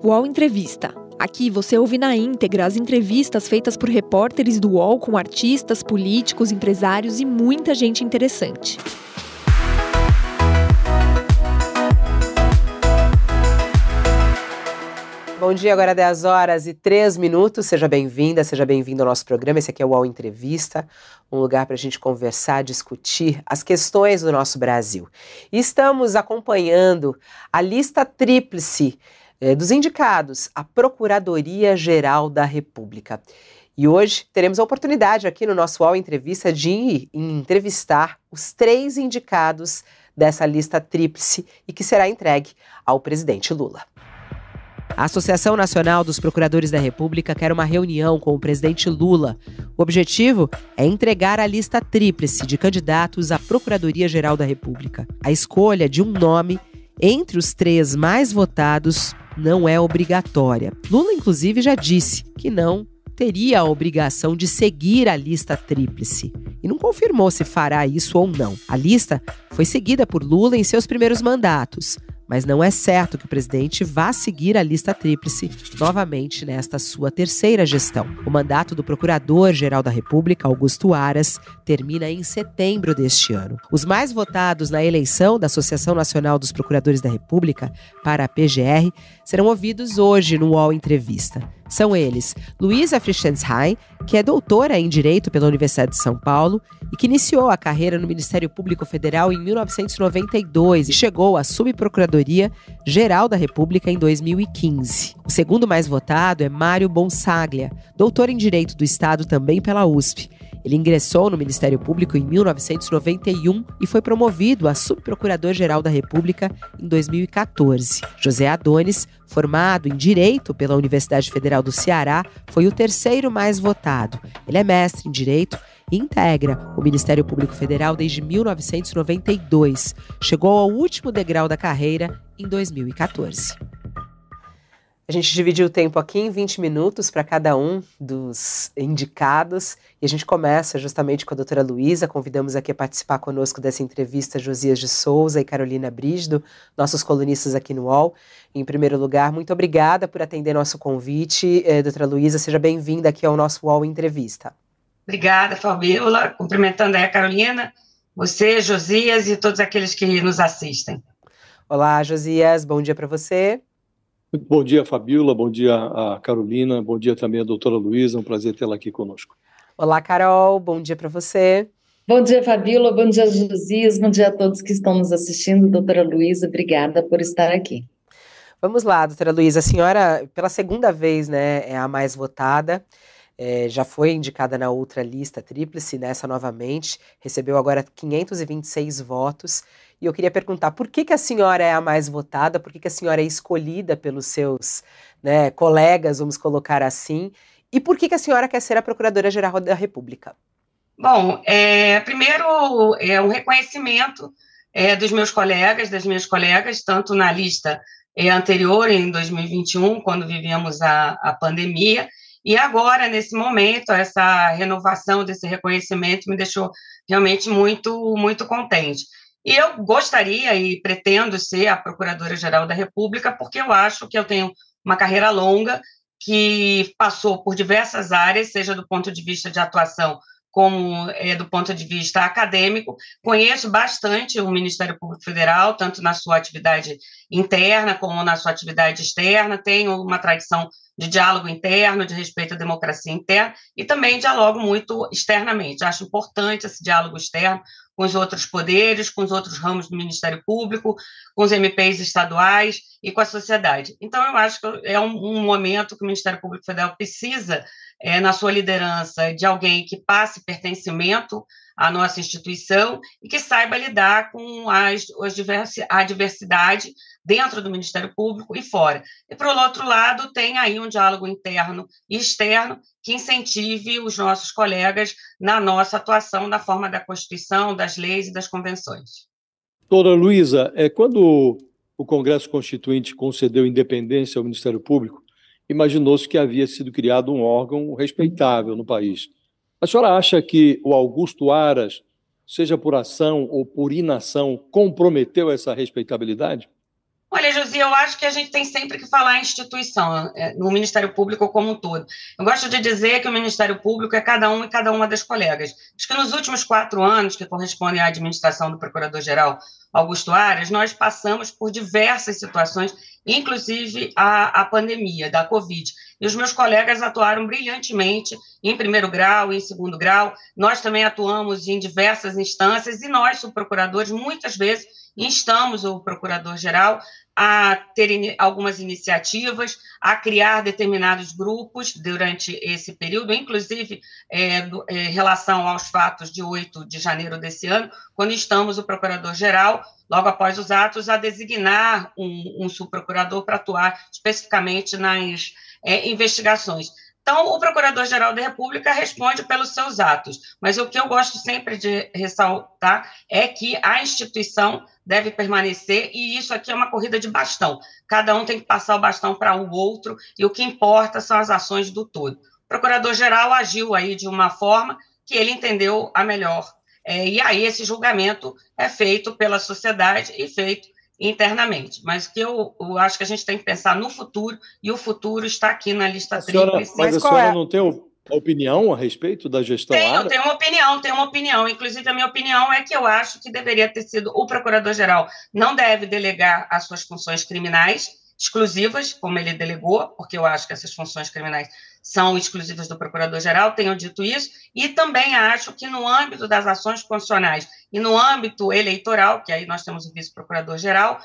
UOL Entrevista. Aqui você ouve na íntegra as entrevistas feitas por repórteres do UOL com artistas, políticos, empresários e muita gente interessante. Bom dia, agora 10 horas e 3 minutos. Seja bem-vinda, seja bem-vindo ao nosso programa. Esse aqui é o UOL Entrevista, um lugar para a gente conversar, discutir as questões do nosso Brasil. Estamos acompanhando a lista tríplice eh, dos indicados à Procuradoria-Geral da República. E hoje teremos a oportunidade aqui no nosso UOL Entrevista de entrevistar os três indicados dessa lista tríplice e que será entregue ao presidente Lula. A Associação Nacional dos Procuradores da República quer uma reunião com o presidente Lula. O objetivo é entregar a lista tríplice de candidatos à Procuradoria-Geral da República. A escolha de um nome entre os três mais votados não é obrigatória. Lula, inclusive, já disse que não teria a obrigação de seguir a lista tríplice e não confirmou se fará isso ou não. A lista foi seguida por Lula em seus primeiros mandatos mas não é certo que o presidente vá seguir a lista tríplice novamente nesta sua terceira gestão. O mandato do Procurador-Geral da República, Augusto Aras, termina em setembro deste ano. Os mais votados na eleição da Associação Nacional dos Procuradores da República para a PGR serão ouvidos hoje no UOL Entrevista. São eles Luísa Frischensheim, que é doutora em Direito pela Universidade de São Paulo e que iniciou a carreira no Ministério Público Federal em 1992 e chegou à Subprocuradoria Geral da República em 2015. O segundo mais votado é Mário Bonsaglia, doutor em Direito do Estado também pela USP ele ingressou no Ministério Público em 1991 e foi promovido a Subprocurador-Geral da República em 2014. José Adonis, formado em Direito pela Universidade Federal do Ceará, foi o terceiro mais votado. Ele é mestre em Direito e integra o Ministério Público Federal desde 1992. Chegou ao último degrau da carreira em 2014. A gente dividiu o tempo aqui em 20 minutos para cada um dos indicados e a gente começa justamente com a doutora Luísa. Convidamos aqui a participar conosco dessa entrevista Josias de Souza e Carolina Brígido, nossos colunistas aqui no UOL. Em primeiro lugar, muito obrigada por atender nosso convite. Eh, doutora Luísa, seja bem-vinda aqui ao nosso UOL Entrevista. Obrigada, Fabiola. Cumprimentando aí a Carolina, você, Josias e todos aqueles que nos assistem. Olá, Josias, bom dia para você. Bom dia, Fabiola, bom dia a Carolina, bom dia também a doutora Luísa, um prazer tê-la aqui conosco. Olá, Carol, bom dia para você. Bom dia, Fabiola, bom dia, Josias, bom dia a todos que estão nos assistindo. Doutora Luísa, obrigada por estar aqui. Vamos lá, doutora Luísa, a senhora, pela segunda vez, né, é a mais votada. É, já foi indicada na outra lista tríplice, nessa novamente, recebeu agora 526 votos. E eu queria perguntar por que, que a senhora é a mais votada, por que, que a senhora é escolhida pelos seus né, colegas, vamos colocar assim, e por que, que a senhora quer ser a Procuradora-Geral da República? Bom, é, primeiro é um reconhecimento é, dos meus colegas, das minhas colegas, tanto na lista é, anterior, em 2021, quando vivíamos a, a pandemia, e agora, nesse momento, essa renovação desse reconhecimento me deixou realmente muito, muito contente. E eu gostaria e pretendo ser a Procuradora-Geral da República, porque eu acho que eu tenho uma carreira longa que passou por diversas áreas, seja do ponto de vista de atuação como é, do ponto de vista acadêmico, conheço bastante o Ministério Público Federal, tanto na sua atividade interna como na sua atividade externa, tenho uma tradição de diálogo interno, de respeito à democracia interna, e também dialogo muito externamente. Acho importante esse diálogo externo com os outros poderes, com os outros ramos do Ministério Público, com os MPs estaduais e com a sociedade. Então, eu acho que é um, um momento que o Ministério Público Federal precisa, é, na sua liderança, de alguém que passe pertencimento à nossa instituição e que saiba lidar com as, as diversi, a diversidade dentro do Ministério Público e fora. E, por outro lado, tem aí um diálogo interno e externo que incentive os nossos colegas na nossa atuação na forma da Constituição, das leis e das convenções. Doutora Luísa, é, quando o Congresso Constituinte concedeu independência ao Ministério Público, imaginou-se que havia sido criado um órgão respeitável no país. A senhora acha que o Augusto Aras, seja por ação ou por inação, comprometeu essa respeitabilidade? Olha, Josi, eu acho que a gente tem sempre que falar em instituição, é, no Ministério Público como um todo. Eu gosto de dizer que o Ministério Público é cada um e cada uma das colegas. Acho que nos últimos quatro anos, que correspondem à administração do Procurador-Geral Augusto Aras, nós passamos por diversas situações, inclusive a, a pandemia da Covid. E os meus colegas atuaram brilhantemente em primeiro grau, em segundo grau. Nós também atuamos em diversas instâncias e nós, subprocuradores, muitas vezes instamos o procurador-geral a ter algumas iniciativas, a criar determinados grupos durante esse período, inclusive é, do, é, relação aos fatos de 8 de janeiro desse ano, quando estamos o procurador-geral, logo após os atos, a designar um, um subprocurador para atuar especificamente nas é, investigações. Então, o Procurador-Geral da República responde pelos seus atos, mas o que eu gosto sempre de ressaltar é que a instituição deve permanecer e isso aqui é uma corrida de bastão. Cada um tem que passar o bastão para o outro e o que importa são as ações do todo. O Procurador-Geral agiu aí de uma forma que ele entendeu a melhor. É, e aí esse julgamento é feito pela sociedade e feito internamente, mas que eu, eu, acho que a gente tem que pensar no futuro, e o futuro está aqui na lista tríplice. Mas a senhora é? não tem opinião a respeito da gestão Tenho, tenho uma opinião, tenho uma opinião. Inclusive, a minha opinião é que eu acho que deveria ter sido o procurador-geral não deve delegar as suas funções criminais exclusivas, como ele delegou, porque eu acho que essas funções criminais são exclusivas do procurador-geral, tenho dito isso, e também acho que no âmbito das ações constitucionais e no âmbito eleitoral, que aí nós temos o vice-procurador-geral,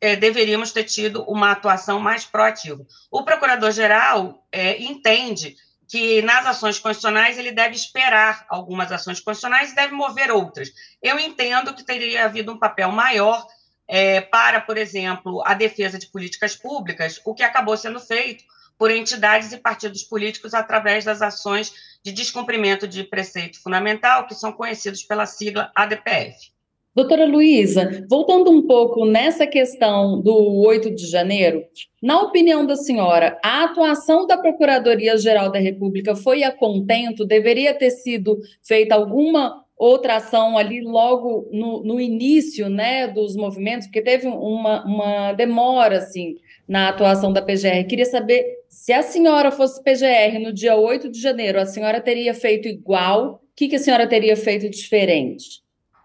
é, deveríamos ter tido uma atuação mais proativa. O procurador-geral é, entende que nas ações constitucionais ele deve esperar algumas ações constitucionais e deve mover outras. Eu entendo que teria havido um papel maior é, para, por exemplo, a defesa de políticas públicas, o que acabou sendo feito por entidades e partidos políticos através das ações de descumprimento de preceito fundamental, que são conhecidos pela sigla ADPF. Doutora Luísa, voltando um pouco nessa questão do 8 de janeiro, na opinião da senhora, a atuação da Procuradoria-Geral da República foi a contento? Deveria ter sido feita alguma outra ação ali logo no, no início né, dos movimentos, porque teve uma, uma demora assim, na atuação da PGR. Queria saber se a senhora fosse PGR no dia 8 de janeiro, a senhora teria feito igual? O que, que a senhora teria feito diferente?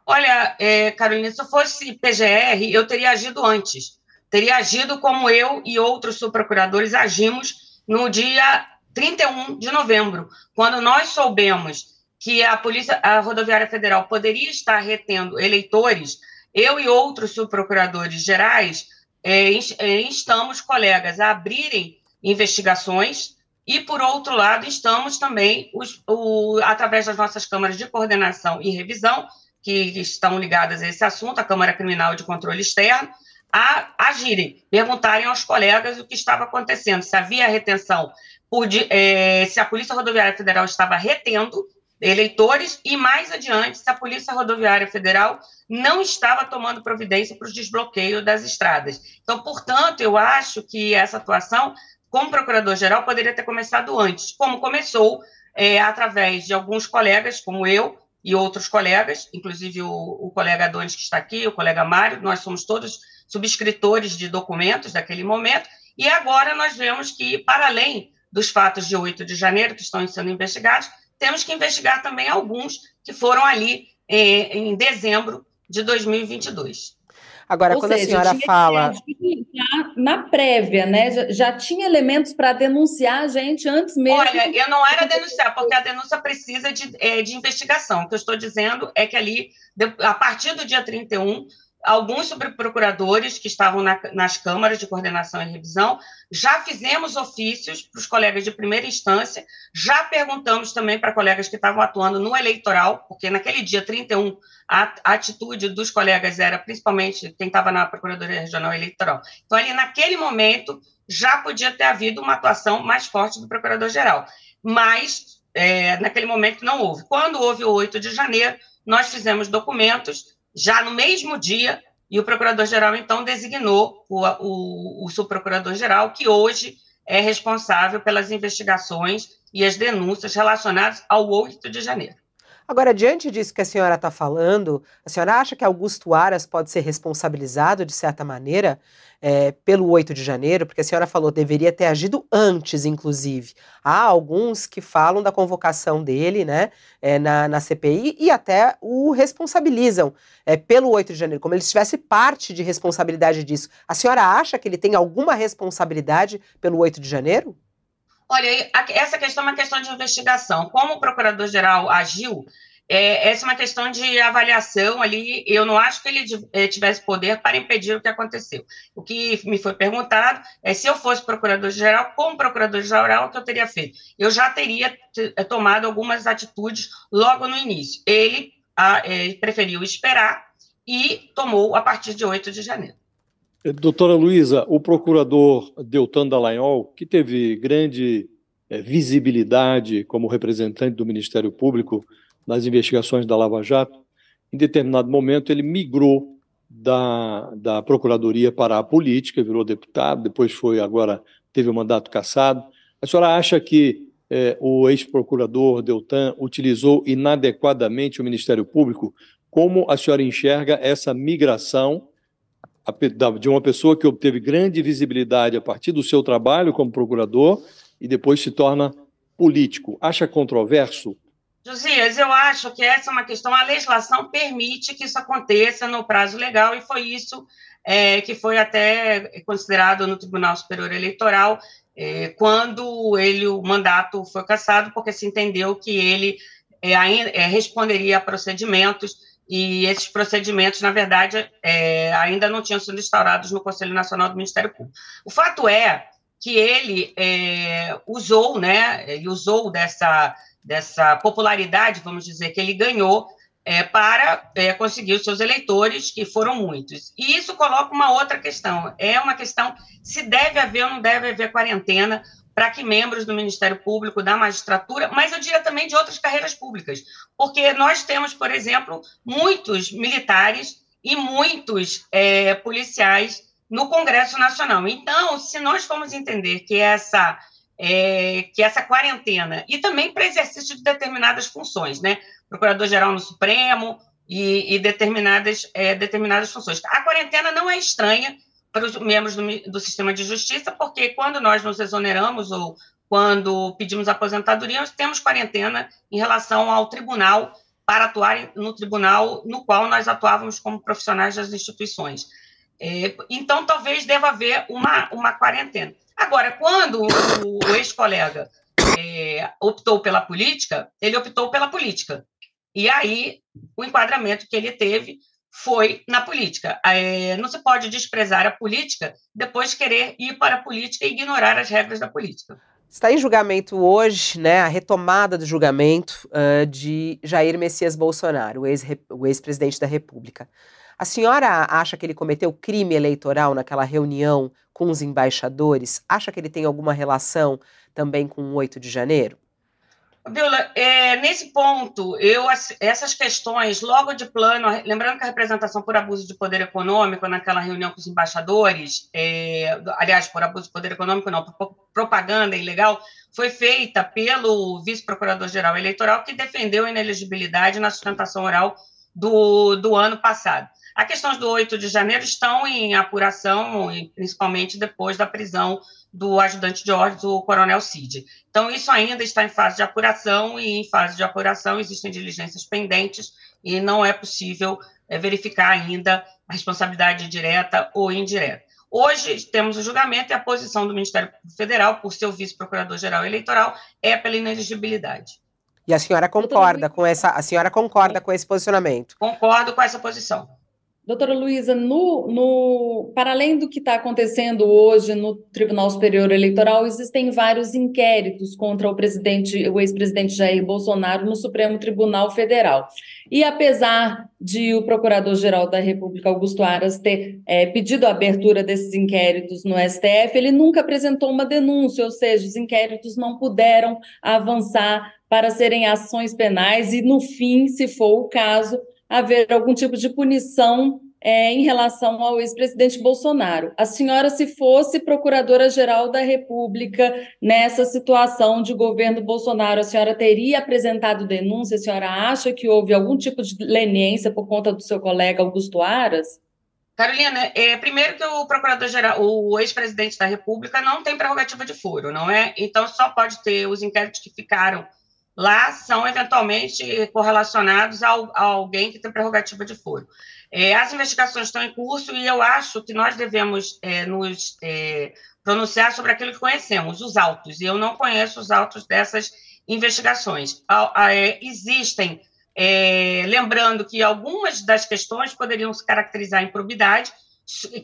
Olha, é, Carolina, se eu fosse PGR, eu teria agido antes. Teria agido como eu e outros subprocuradores agimos no dia 31 de novembro, quando nós soubemos que a Polícia a Rodoviária Federal poderia estar retendo eleitores, eu e outros subprocuradores gerais é, é, instamos colegas a abrirem investigações e, por outro lado, estamos também, os, o, através das nossas câmaras de coordenação e revisão, que estão ligadas a esse assunto, a Câmara Criminal de Controle Externo, a agirem, perguntarem aos colegas o que estava acontecendo, se havia retenção, por, é, se a Polícia Rodoviária Federal estava retendo eleitores e mais adiante se a Polícia Rodoviária Federal não estava tomando providência para o desbloqueio das estradas. Então, portanto, eu acho que essa atuação, como procurador-geral, poderia ter começado antes, como começou é, através de alguns colegas, como eu e outros colegas, inclusive o, o colega Adonis que está aqui, o colega Mário, nós somos todos subscritores de documentos daquele momento, e agora nós vemos que, para além dos fatos de 8 de janeiro, que estão sendo investigados, temos que investigar também alguns que foram ali eh, em dezembro de 2022. Agora, Ou quando seja, a senhora fala. Na prévia, né? Já, já tinha elementos para denunciar a gente antes mesmo. Olha, eu não era denunciar, porque a denúncia precisa de, é, de investigação. O que eu estou dizendo é que ali, a partir do dia 31, alguns subprocuradores que estavam na, nas câmaras de coordenação e revisão, já fizemos ofícios para os colegas de primeira instância, já perguntamos também para colegas que estavam atuando no eleitoral, porque naquele dia 31 a, a atitude dos colegas era principalmente quem estava na Procuradoria Regional Eleitoral. Então, ali naquele momento, já podia ter havido uma atuação mais forte do Procurador-Geral, mas é, naquele momento não houve. Quando houve o 8 de janeiro, nós fizemos documentos já no mesmo dia, e o procurador-geral, então, designou o, o, o subprocurador-geral, que hoje é responsável pelas investigações e as denúncias relacionadas ao 8 de janeiro. Agora, diante disso que a senhora está falando, a senhora acha que Augusto Aras pode ser responsabilizado, de certa maneira, é, pelo 8 de janeiro? Porque a senhora falou deveria ter agido antes, inclusive. Há alguns que falam da convocação dele né, é, na, na CPI e até o responsabilizam é, pelo 8 de janeiro, como ele tivesse parte de responsabilidade disso. A senhora acha que ele tem alguma responsabilidade pelo 8 de janeiro? Olha, essa questão é uma questão de investigação. Como o procurador-geral agiu, é, essa é uma questão de avaliação ali. Eu não acho que ele é, tivesse poder para impedir o que aconteceu. O que me foi perguntado é se eu fosse procurador-geral, como procurador-geral, o que eu teria feito? Eu já teria é, tomado algumas atitudes logo no início. Ele a, é, preferiu esperar e tomou a partir de 8 de janeiro. Doutora Luísa, o procurador Deltan Dallagnol, que teve grande é, visibilidade como representante do Ministério Público nas investigações da Lava Jato, em determinado momento ele migrou da, da Procuradoria para a política, virou deputado, depois foi, agora teve o mandato cassado. A senhora acha que é, o ex-procurador Deltan utilizou inadequadamente o Ministério Público? Como a senhora enxerga essa migração de uma pessoa que obteve grande visibilidade a partir do seu trabalho como procurador e depois se torna político. Acha controverso? Josias, eu acho que essa é uma questão. A legislação permite que isso aconteça no prazo legal, e foi isso é, que foi até considerado no Tribunal Superior Eleitoral é, quando ele o mandato foi cassado, porque se entendeu que ele é, é, responderia a procedimentos e esses procedimentos, na verdade, é, ainda não tinham sido instaurados no Conselho Nacional do Ministério Público. O fato é que ele é, usou, né, ele usou dessa, dessa popularidade, vamos dizer, que ele ganhou é, para é, conseguir os seus eleitores, que foram muitos. E isso coloca uma outra questão, é uma questão se deve haver ou não deve haver quarentena para que membros do Ministério Público, da magistratura, mas eu diria também de outras carreiras públicas, porque nós temos, por exemplo, muitos militares e muitos é, policiais no Congresso Nacional. Então, se nós formos entender que essa é, que essa quarentena e também para exercício de determinadas funções, né, procurador-geral no Supremo e, e determinadas é, determinadas funções, a quarentena não é estranha membros do, do sistema de justiça, porque quando nós nos exoneramos ou quando pedimos aposentadoria, nós temos quarentena em relação ao tribunal para atuar no tribunal no qual nós atuávamos como profissionais das instituições. É, então, talvez deva haver uma, uma quarentena. Agora, quando o, o ex-colega é, optou pela política, ele optou pela política. E aí, o enquadramento que ele teve foi na política. É, não se pode desprezar a política depois querer ir para a política e ignorar as regras da política. Está em julgamento hoje, né, a retomada do julgamento uh, de Jair Messias Bolsonaro, o ex-presidente da República. A senhora acha que ele cometeu crime eleitoral naquela reunião com os embaixadores? Acha que ele tem alguma relação também com o 8 de janeiro? Vila, é, nesse ponto, eu essas questões, logo de plano, lembrando que a representação por abuso de poder econômico naquela reunião com os embaixadores, é, aliás, por abuso de poder econômico, não, por propaganda ilegal, foi feita pelo vice-procurador-geral eleitoral que defendeu a inelegibilidade na sustentação oral do, do ano passado. As questões do 8 de janeiro estão em apuração, principalmente depois da prisão do ajudante de ordens, o coronel Cid. Então, isso ainda está em fase de apuração, e em fase de apuração existem diligências pendentes, e não é possível é, verificar ainda a responsabilidade direta ou indireta. Hoje temos o julgamento e a posição do Ministério Federal, por seu vice-procurador-geral eleitoral, é pela inelegibilidade. E a senhora concorda com essa, a senhora concorda com esse posicionamento? Concordo com essa posição. Doutora Luísa, no, no, para além do que está acontecendo hoje no Tribunal Superior Eleitoral, existem vários inquéritos contra o presidente, o ex-presidente Jair Bolsonaro no Supremo Tribunal Federal. E apesar de o Procurador-Geral da República, Augusto Aras, ter é, pedido a abertura desses inquéritos no STF, ele nunca apresentou uma denúncia, ou seja, os inquéritos não puderam avançar para serem ações penais e, no fim, se for o caso, haver algum tipo de punição é, em relação ao ex-presidente Bolsonaro. A senhora, se fosse procuradora-geral da República nessa situação de governo Bolsonaro, a senhora teria apresentado denúncia? A senhora acha que houve algum tipo de leniência por conta do seu colega Augusto Aras? Carolina, é, primeiro que o procurador-geral, o ex-presidente da República não tem prerrogativa de foro, não é? Então só pode ter os inquéritos que ficaram lá são eventualmente correlacionados ao, a alguém que tem prerrogativa de foro. É, as investigações estão em curso e eu acho que nós devemos é, nos é, pronunciar sobre aquilo que conhecemos, os autos. E eu não conheço os autos dessas investigações. É, existem é, lembrando que algumas das questões poderiam se caracterizar em probidade,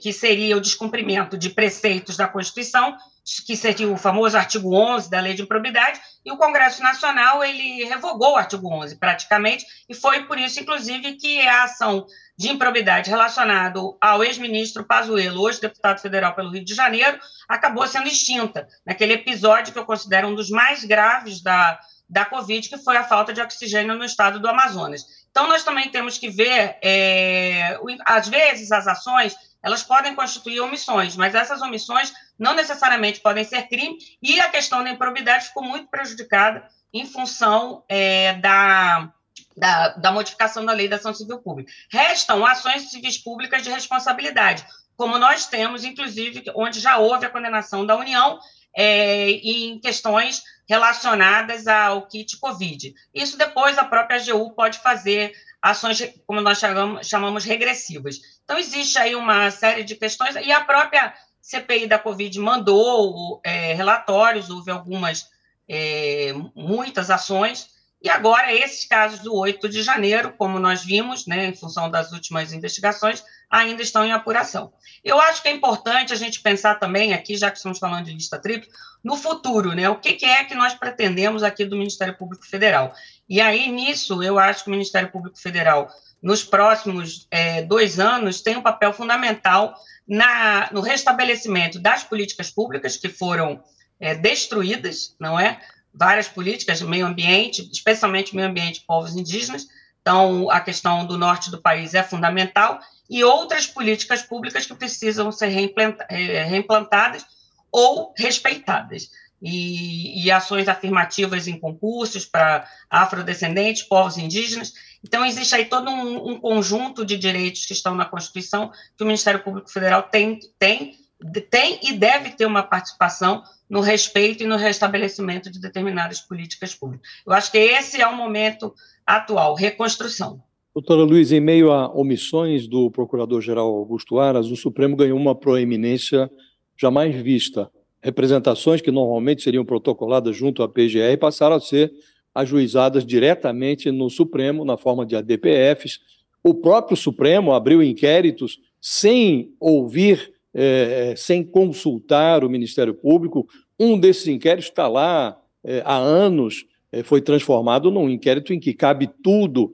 que seria o descumprimento de preceitos da Constituição, que seria o famoso artigo 11 da Lei de Improbidade, e o Congresso Nacional ele revogou o artigo 11 praticamente, e foi por isso, inclusive, que a ação de improbidade relacionado ao ex-ministro Pazuello, hoje deputado federal pelo Rio de Janeiro, acabou sendo extinta, naquele episódio que eu considero um dos mais graves da, da Covid, que foi a falta de oxigênio no estado do Amazonas. Então, nós também temos que ver, é, às vezes, as ações elas podem constituir omissões, mas essas omissões não necessariamente podem ser crime, e a questão da improbidade ficou muito prejudicada em função é, da, da, da, modificação da lei da ação civil pública. Restam ações civis públicas de responsabilidade, como nós temos, inclusive, onde já houve a condenação da União é, em questões relacionadas ao kit Covid. Isso depois a própria AGU pode fazer ações, como nós chamamos, chamamos regressivas. Então, existe aí uma série de questões, e a própria CPI da Covid mandou é, relatórios, houve algumas, é, muitas ações, e agora esses casos do 8 de janeiro, como nós vimos, né, em função das últimas investigações, ainda estão em apuração. Eu acho que é importante a gente pensar também aqui, já que estamos falando de lista tripla, no futuro, né? O que, que, é que nós pretendemos aqui do Ministério Público Federal? E aí, nisso, eu acho que o Ministério Público Federal, nos próximos é, dois anos, tem um papel fundamental na, no restabelecimento das políticas públicas que foram é, destruídas, não é? Várias políticas meio ambiente, especialmente meio ambiente povos indígenas. Então, a questão do norte do país é fundamental e outras políticas públicas que precisam ser é, reimplantadas ou respeitadas. E, e, ações afirmativas em concursos para afrodescendentes, povos indígenas. Então, existe aí todo um, um, conjunto de direitos que estão na Constituição que o Ministério Público Federal tem, tem, tem e deve ter uma participação no respeito e no restabelecimento de determinadas políticas públicas. Eu acho que esse é o momento atual, reconstrução. Doutora Luiz, em meio a omissões do Procurador-Geral Augusto Aras, o Supremo ganhou uma proeminência jamais vista. Representações que normalmente seriam protocoladas junto à PGR passaram a ser ajuizadas diretamente no Supremo, na forma de ADPFs. O próprio Supremo abriu inquéritos sem ouvir, eh, sem consultar o Ministério Público. Um desses inquéritos está lá eh, há anos, foi transformado num inquérito em que cabe tudo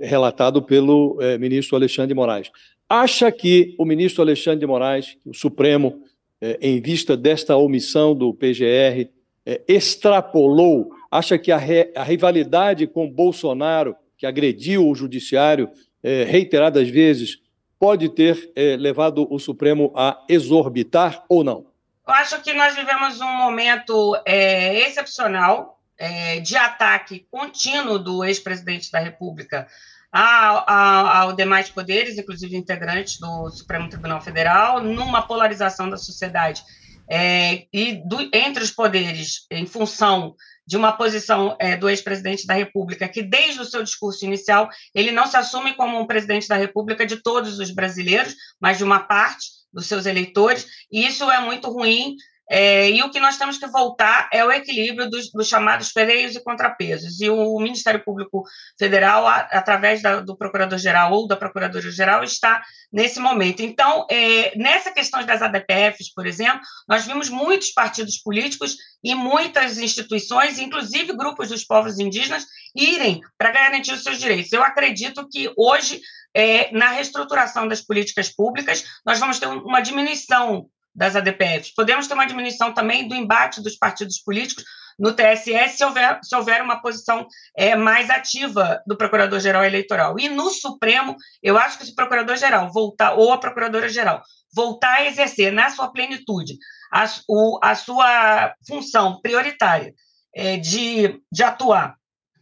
relatado pelo ministro Alexandre de Moraes. Acha que o ministro Alexandre de Moraes, o Supremo, é, em vista desta omissão do PGR, é, extrapolou, acha que a, a, rivalidade com Bolsonaro, que agrediu o judiciário é, reiteradas vezes, pode ter levado o Supremo a exorbitar ou não? Eu acho que nós vivemos um momento é, excepcional é, de ataque contínuo do ex-presidente da República ao demais poderes, inclusive integrantes do Supremo Tribunal Federal, numa polarização da sociedade é, e do, entre os poderes, em função de uma posição é, do ex-presidente da República, que desde o seu discurso inicial ele não se assume como um presidente da República de todos os brasileiros, mas de uma parte dos seus eleitores, e isso é muito ruim é, e o que nós temos que voltar é o equilíbrio dos, dos chamados pereios e contrapesos. E o Ministério Público Federal, a, através da, do Procurador-Geral ou da Procuradoria-Geral, está nesse momento. Então, é, nessa questão das ADPFs, por exemplo, nós vimos muitos partidos políticos e muitas instituições, inclusive grupos dos povos indígenas, irem para garantir os seus direitos. Eu acredito que hoje, é, na reestruturação das políticas públicas, nós vamos ter uma diminuição das ADPFs. Podemos ter uma diminuição também do embate dos partidos políticos no TSE se houver, se houver uma posição é, mais ativa do Procurador-Geral Eleitoral. E no Supremo, eu acho que se o Procurador-Geral voltar, ou a Procuradora-Geral, voltar a exercer na sua plenitude a, o, a sua função prioritária é, de, de atuar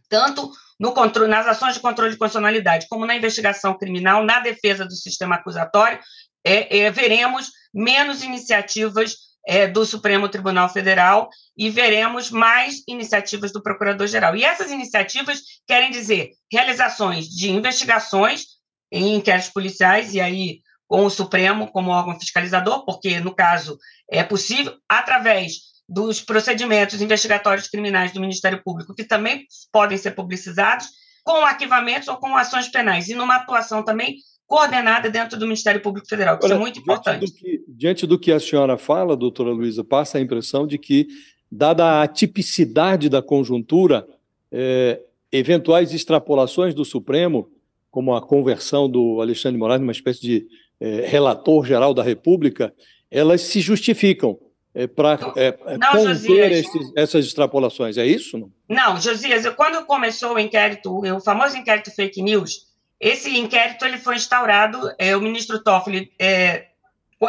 tanto no controle, nas ações de controle de constitucionalidade, como na investigação criminal, na defesa do sistema acusatório, é, é, veremos menos iniciativas é, do Supremo Tribunal Federal e veremos mais iniciativas do Procurador-Geral. E essas iniciativas querem dizer realizações de investigações em inquéritos policiais, e aí com o Supremo como órgão fiscalizador, porque, no caso, é possível, através dos procedimentos investigatórios criminais do Ministério Público, que também podem ser publicizados, com arquivamentos ou com ações penais, e numa atuação também coordenada dentro do Ministério Público Federal, que Olha, isso é muito importante. Diante do, que, diante do que a senhora fala, doutora Luísa, passa a impressão de que, dada a atipicidade da conjuntura, é, eventuais extrapolações do Supremo, como a conversão do Alexandre Moraes numa espécie de é, relator geral da República, elas se justificam é, para é, conter esses, essas extrapolações. É isso? Não, não Josias, eu, quando começou o inquérito, o famoso inquérito fake news, esse inquérito ele foi instaurado, é, o ministro Toffoli é,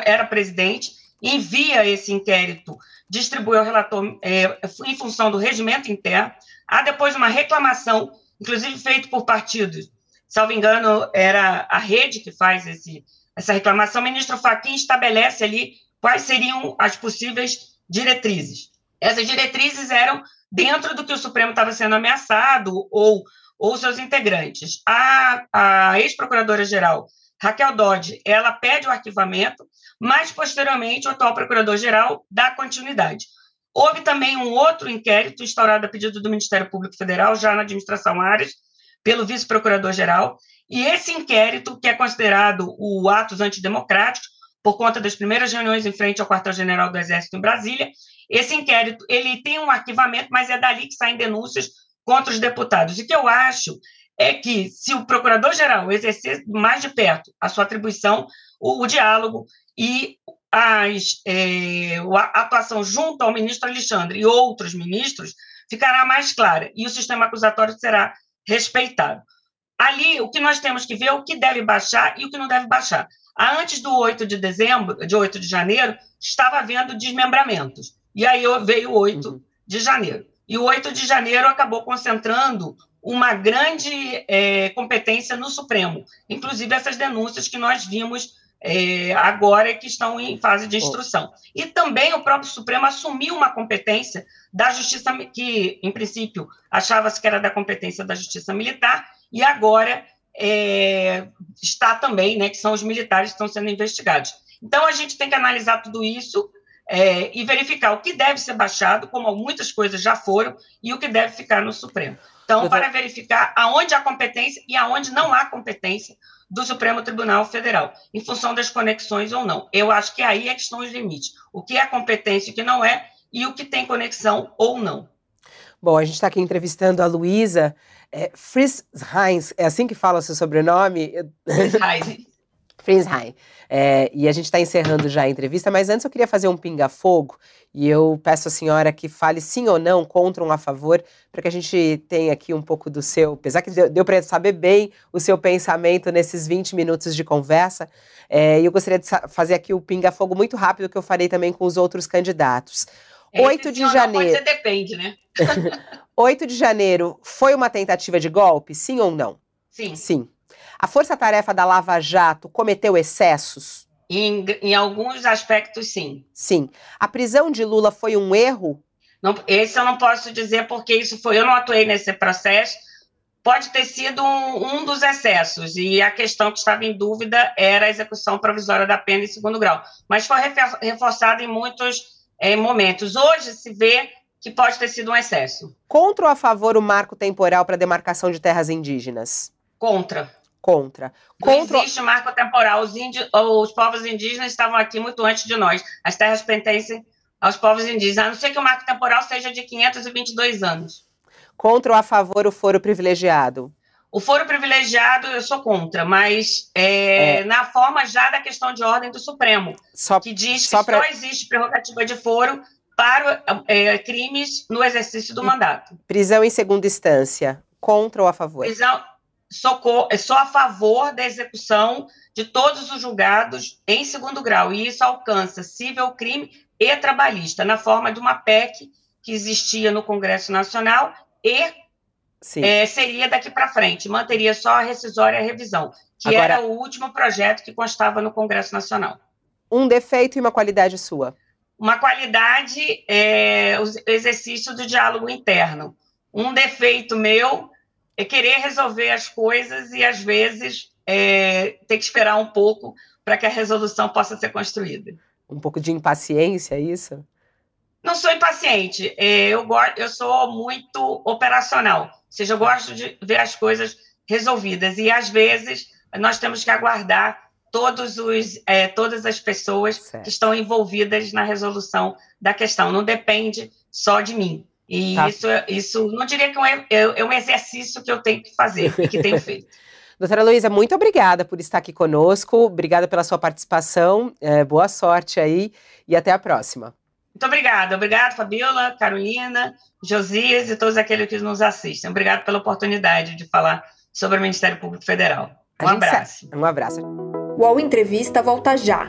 era presidente, envia esse inquérito, distribui ao relator é, em função do regimento interno, há depois uma reclamação, inclusive feita por partidos, salvo engano, era a rede que faz esse, essa reclamação, o ministro Fachin estabelece ali quais seriam as possíveis diretrizes. Essas diretrizes eram dentro do que o Supremo estava sendo ameaçado ou, ou seus integrantes. A, a ex-procuradora-geral, Raquel Dodge, ela pede o arquivamento, mas, posteriormente, o atual procurador-geral dá continuidade. Houve também um outro inquérito instaurado a pedido do Ministério Público Federal, já na administração Ares, pelo vice-procurador-geral, e esse inquérito, que é considerado o atos antidemocráticos, por conta das primeiras reuniões em frente ao quartel-general do Exército em Brasília. Esse inquérito ele tem um arquivamento, mas é dali que saem denúncias contra os deputados. E o que eu acho é que, se o procurador-geral exercer mais de perto a sua atribuição, o, o diálogo e as, é, a atuação junto ao ministro Alexandre e outros ministros ficará mais clara e o sistema acusatório será respeitado. Ali, o que nós temos que ver é o que deve baixar e o que não deve baixar. Antes do 8 de dezembro, de 8 de janeiro, estava havendo desmembramentos. E aí veio o 8 uhum. de janeiro. E o 8 de janeiro acabou concentrando uma grande é, competência no Supremo, inclusive essas denúncias que nós vimos é, agora que estão em fase de instrução. E também o próprio Supremo assumiu uma competência da Justiça, que em princípio achava-se que era da competência da Justiça Militar, e agora é, está também, né, que são os militares que estão sendo investigados. Então, a gente tem que analisar tudo isso é, e verificar o que deve ser baixado, como muitas coisas já foram, e o que deve ficar no Supremo. Então, para verificar aonde há competência e aonde não há competência do Supremo Tribunal Federal, em função das conexões ou não. Eu acho que aí é que estão os limites. O que é competência e o que não é, e o que tem conexão ou não. Bom, a gente está aqui entrevistando a Luísa é, Fritz Heinz, é assim que fala o seu sobrenome? Fritz Heinz. Fritz Heinz. É, e a gente está encerrando já a entrevista, mas antes eu queria fazer um pinga-fogo e eu peço à senhora que fale sim ou não, contra ou a favor, para que a gente tenha aqui um pouco do seu, apesar que deu, deu para saber bem o seu pensamento nesses 20 minutos de conversa, é, e eu gostaria de fazer aqui o pinga-fogo muito rápido, que eu farei também com os outros candidatos. Esse 8 de janeiro. Pode ser depende, né? 8 de janeiro foi uma tentativa de golpe, sim ou não? Sim. Sim. A força-tarefa da Lava Jato cometeu excessos? Em, em, alguns aspectos, sim. Sim. A prisão de Lula foi um erro? Não, esse eu não posso dizer porque isso foi. Eu não atuei nesse processo. Pode ter sido um, um dos excessos, e a questão que estava em dúvida era a execução provisória da pena em segundo grau. Mas foi reforçada em muitos é, momentos. Hoje se vê que pode ter sido um excesso. Contra ou a favor o marco temporal para demarcação de terras indígenas? Contra. Contra. Contra. Não existe marco temporal. Os, indi... os povos indígenas estavam aqui muito antes de nós. As terras pertencem aos povos indígenas, a não ser que o marco temporal seja de 522 anos. Contra ou a favor o foro privilegiado? O foro privilegiado eu sou contra, mas é, é. na forma já da questão de ordem do Supremo, só, que diz que só, pra... só existe prerrogativa de foro para é, crimes no exercício do mandato. Prisão em segunda instância, contra ou a favor? Prisão, sou, sou a favor da execução de todos os julgados em segundo grau, e isso alcança civil, crime e trabalhista, na forma de uma PEC que existia no Congresso Nacional e é, seria daqui para frente, manteria só a rescisória e a revisão, que Agora, era o último projeto que constava no Congresso Nacional. Um defeito e uma qualidade sua? Uma qualidade é o exercício do diálogo interno. Um defeito meu é querer resolver as coisas e, às vezes, é, ter que esperar um pouco para que a resolução possa ser construída. Um pouco de impaciência, é isso? Não sou impaciente. É, eu, eu sou muito operacional. Ou seja, eu gosto de ver as coisas resolvidas. E, às vezes, nós temos que aguardar todos os, é, todas as pessoas certo. que estão envolvidas na resolução da questão. Não depende só de mim. E tá. isso, isso, não diria que é, é, é um exercício que eu tenho que fazer e que tenho feito. Doutora Luísa, muito obrigada por estar aqui conosco, obrigada pela sua participação, é, boa sorte aí e até a próxima. Muito obrigada, obrigada Fabiola, Carolina, Josias e todos aqueles que nos assistem. Obrigado pela oportunidade de falar sobre o Ministério Público Federal. Um abraço. Um abraço. O UOL Entrevista volta já.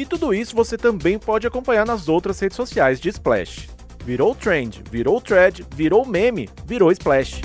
E tudo isso você também pode acompanhar nas outras redes sociais de Splash. Virou trend, virou thread, virou meme, virou Splash.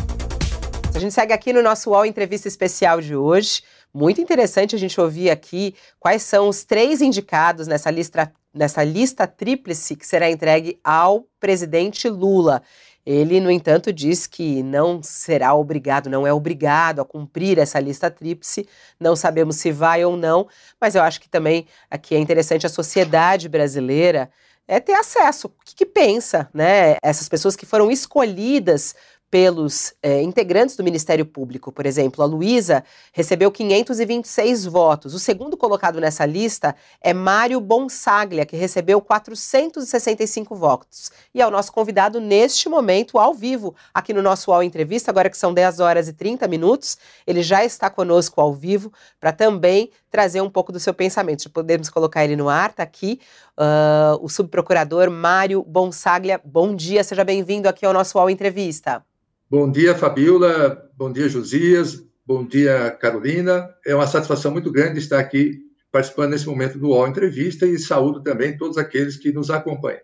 A gente segue aqui no nosso UOL Entrevista Especial de hoje. Muito interessante a gente ouvir aqui quais são os três indicados nessa lista, nessa lista tríplice que será entregue ao presidente Lula. Ele, no entanto, diz que não será obrigado, não é obrigado a cumprir essa lista tríplice. Não sabemos se vai ou não, mas eu acho que também aqui é interessante a sociedade brasileira é ter acesso. O que, que pensa, né? Essas pessoas que foram escolhidas pelos é, integrantes do Ministério Público. Por exemplo, a Luísa recebeu 526 votos. O segundo colocado nessa lista é Mário Bonsaglia, que recebeu 465 votos. E é o nosso convidado neste momento, ao vivo, aqui no nosso UOL Entrevista, agora que são 10 horas e 30 minutos. Ele já está conosco ao vivo para também trazer um pouco do seu pensamento. Já podemos colocar ele no ar, está aqui. Uh, o subprocurador Mário Bonsaglia. Bom dia, seja bem-vindo aqui ao nosso UOL Entrevista. Bom dia, Fabiola. Bom dia, Josias. Bom dia, Carolina. É uma satisfação muito grande estar aqui participando nesse momento do UOL Entrevista e saúdo também todos aqueles que nos acompanham.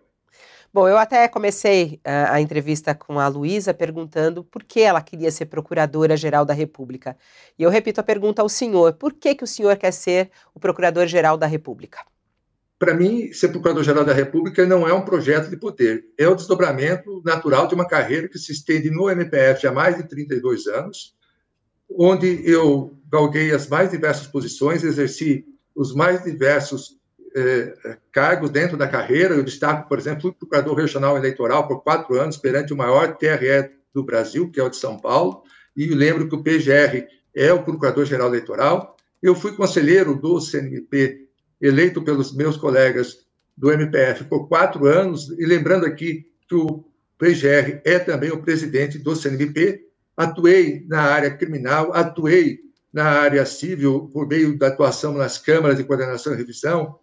Bom, eu até comecei uh, a entrevista com a Luísa perguntando por que ela queria ser procuradora-geral da República. E eu repito a pergunta ao senhor: por que, que o senhor quer ser o procurador-geral da República? Para mim, ser Procurador-Geral da República não é um projeto de poder, é o desdobramento natural de uma carreira que se estende no MPF há mais de 32 anos, onde eu galguei as mais diversas posições, exerci os mais diversos eh, cargos dentro da carreira. Eu destaco, por exemplo, o Procurador Regional Eleitoral por quatro anos perante o maior TRE do Brasil, que é o de São Paulo, e lembro que o PGR é o Procurador-Geral Eleitoral. Eu fui conselheiro do CNMP eleito pelos meus colegas do MPF por quatro anos, e lembrando aqui que o PGR é também o presidente do CNMP, atuei na área criminal, atuei na área civil por meio da atuação nas câmaras de coordenação e revisão,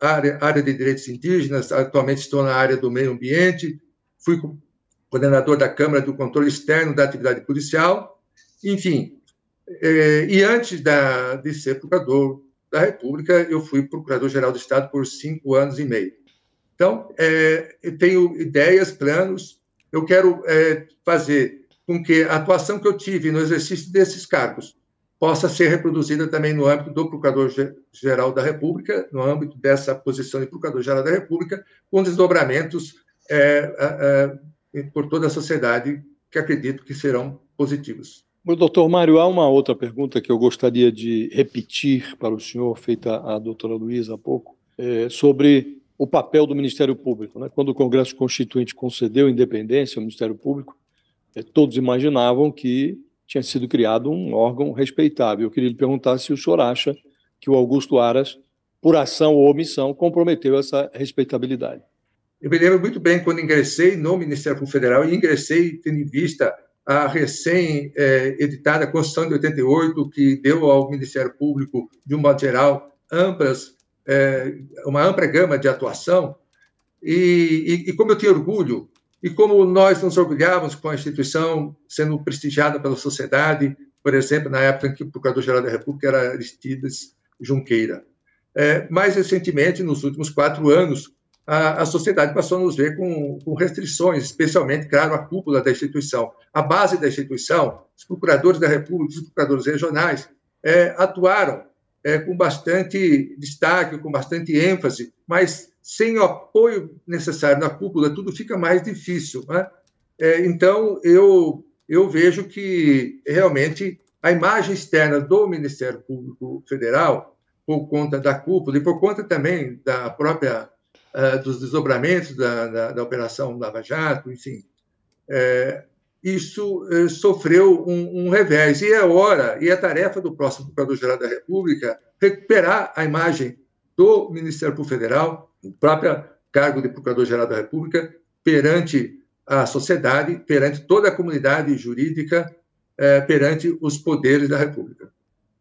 área, área de direitos indígenas, atualmente estou na área do meio ambiente, fui coordenador da Câmara do Controle Externo da Atividade Policial, enfim. É, e antes da, de ser procurador da República, eu fui procurador-geral do Estado por cinco anos e meio. Então, é, eu tenho ideias, planos, eu quero é, fazer com que a atuação que eu tive no exercício desses cargos possa ser reproduzida também no âmbito do Procurador-Geral da República, no âmbito dessa posição de Procurador-Geral da República, com desdobramentos é, é, é por toda a sociedade que acredito que serão positivos. Doutor Mário, há uma outra pergunta que eu gostaria de repetir para o senhor, feita a doutora Luísa há pouco, é, sobre o papel do Ministério Público. Né? Quando o Congresso Constituinte concedeu independência ao Ministério Público, é, todos imaginavam que tinha sido criado um órgão respeitável. Eu queria lhe perguntar se o senhor acha que o Augusto Aras, por ação ou omissão, comprometeu essa respeitabilidade. Eu me lembro muito bem quando ingressei no Ministério Público Federal e ingressei tendo em vista a recém-editada é, Constituição de 88, que deu ao Ministério Público, de um modo geral, amplas, é, uma ampla gama de atuação. E, e, e, como eu tinha orgulho, e como nós nos orgulhávamos com a instituição sendo prestigiada pela sociedade, por exemplo, na época em que o Procurador-Geral da República era Aristides Junqueira. É, mais recentemente, nos últimos quatro anos, a, a sociedade passou a nos ver com, com, restrições, especialmente, claro, a cúpula da instituição. A base da instituição, os procuradores da República, os procuradores regionais, é, atuaram é, com bastante destaque, com bastante ênfase, mas sem o apoio necessário da cúpula, tudo fica mais difícil. Né? É, então, eu, eu vejo que realmente a imagem externa do Ministério Público Federal, por conta da cúpula e por conta também da própria uh, dos desdobramentos da, da, da, Operação Lava Jato, enfim, é, isso uh, sofreu um, um, revés. E é hora, e é tarefa do próximo Procurador-Geral da República, recuperar a imagem do Ministério Público Federal, o próprio cargo de Procurador-Geral da República, perante a sociedade, perante toda a comunidade jurídica, perante os poderes da República.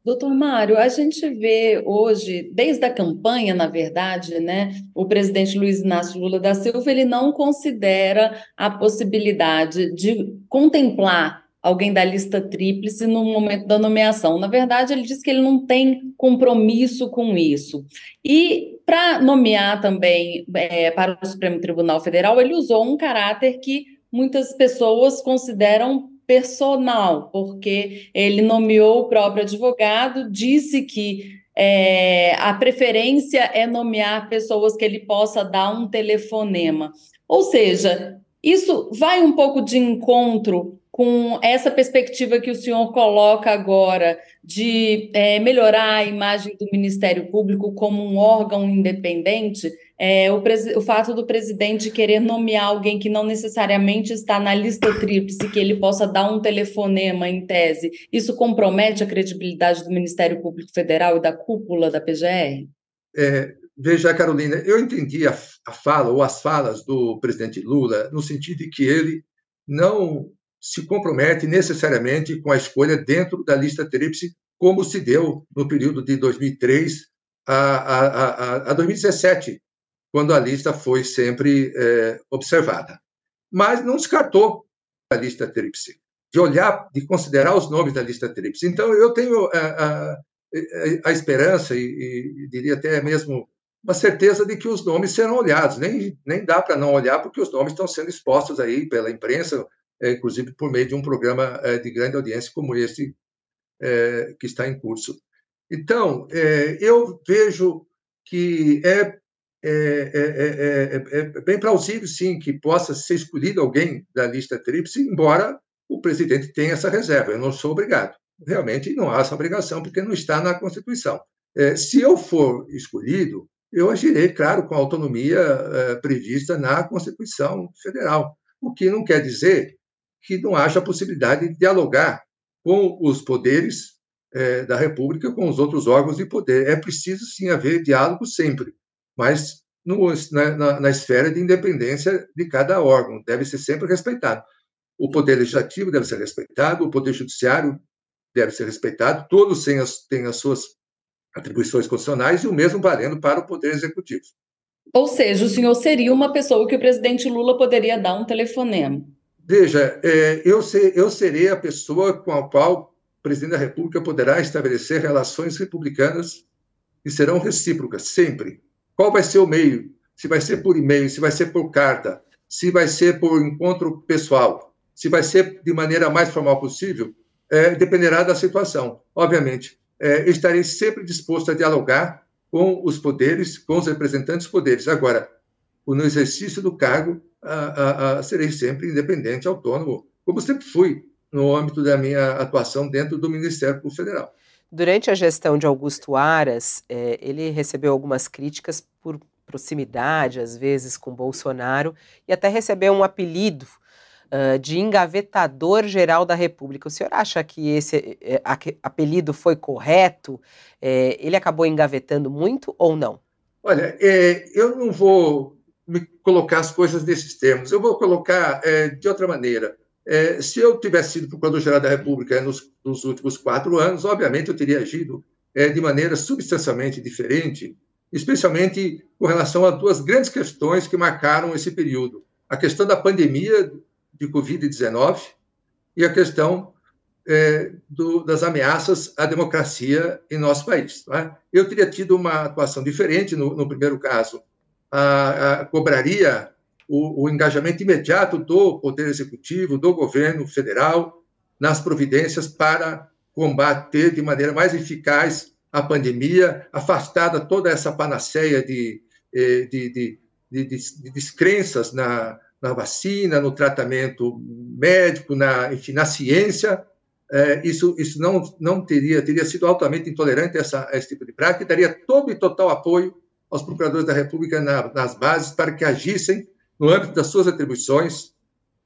Doutor Mário, a gente vê hoje, desde a campanha, na verdade, né, o presidente Luiz Inácio Lula da Silva ele não considera a possibilidade de contemplar alguém da lista tríplice no momento da nomeação. Na verdade, ele diz que ele não tem compromisso com isso. E para nomear também é, para o Supremo Tribunal Federal, ele usou um caráter que muitas pessoas consideram personal, porque ele nomeou o próprio advogado, disse que é, a preferência é nomear pessoas que ele possa dar um telefonema. Ou seja, isso vai um pouco de encontro com essa perspectiva que o senhor coloca agora de é, melhorar a imagem do Ministério Público como um órgão independente, é, o, o, fato do presidente querer nomear alguém que não necessariamente está na lista tríplice, que ele possa dar um telefonema em tese, isso compromete a credibilidade do Ministério Público Federal e da cúpula da PGR? É, veja, Carolina, eu entendi a, a fala ou as falas do presidente Lula no sentido de que ele não se compromete necessariamente com a escolha dentro da lista tríplice, como se deu no período de 2003 a, a, a, a 2017, quando a lista foi sempre é, observada. Mas não descartou a lista tríplice, de olhar, de considerar os nomes da lista tríplice. Então, eu tenho a, a, a esperança e, e, diria até mesmo uma certeza de que os nomes serão olhados. Nem, nem dá para não olhar, porque os nomes estão sendo expostos aí pela imprensa, é, inclusive por meio de um programa é, de grande audiência como esse é, que está em curso. Então, eu vejo que é, é, é, bem plausível, sim, que possa ser escolhido alguém da lista tríplice, embora o presidente tenha essa reserva. Eu não sou obrigado. Realmente não há essa obrigação, porque não está na Constituição. se eu for escolhido, eu agirei, claro, com a autonomia prevista na Constituição Federal. O que não quer dizer que não haja possibilidade de dialogar com os poderes é, da República, com os outros órgãos de poder. É preciso, sim, haver diálogo sempre, mas no, na, na, esfera de independência de cada órgão, deve ser sempre respeitado. O poder legislativo deve ser respeitado, o poder judiciário deve ser respeitado, todos têm as, têm as suas atribuições constitucionais e o mesmo valendo para o poder executivo. Ou seja, o senhor seria uma pessoa que o presidente Lula poderia dar um telefonema. Veja, é, eu, ser, eu serei a pessoa com a qual o presidente da República poderá estabelecer relações republicanas que serão recíprocas, sempre. Qual vai ser o meio? se vai ser por e-mail, se vai ser por carta, se vai ser por encontro pessoal, se vai ser de maneira mais formal possível, é, dependerá da situação. Obviamente, é, estarei sempre disposto a dialogar com os poderes, com os representantes dos poderes. Agora, no exercício do cargo, a, a, a, serei sempre independente, autônomo, como sempre fui no âmbito da minha atuação dentro do Ministério Público Federal. Durante a gestão de Augusto Aras, é, ele recebeu algumas críticas por proximidade, às vezes, com Bolsonaro, e até recebeu um apelido uh, de engavetador geral da República. O senhor acha que esse é, apelido foi correto? É, ele acabou engavetando muito ou não? Olha, eu não vou me colocar as coisas nesses termos, eu vou colocar de outra maneira. É, se eu tivesse sido Procurador-Geral da República nos, nos, últimos quatro anos, obviamente eu teria agido é, de maneira substancialmente diferente, especialmente com relação a duas grandes questões que marcaram esse período: a questão da pandemia de Covid-19 e a questão é, do, das ameaças à democracia em nosso país. É? Eu teria tido uma atuação diferente no, no primeiro caso, a, a, cobraria o, o engajamento imediato do Poder Executivo, do governo federal, nas providências para combater de maneira mais eficaz a pandemia, afastada toda essa panaceia de, eh, de, de, de, de descrenças na, na vacina, no tratamento médico, na, enfim, na ciência. É, isso isso não, não teria, teria sido altamente intolerante essa, a esse tipo de prática e daria todo e total apoio aos procuradores da República na, nas bases para que agissem no âmbito das suas atribuições,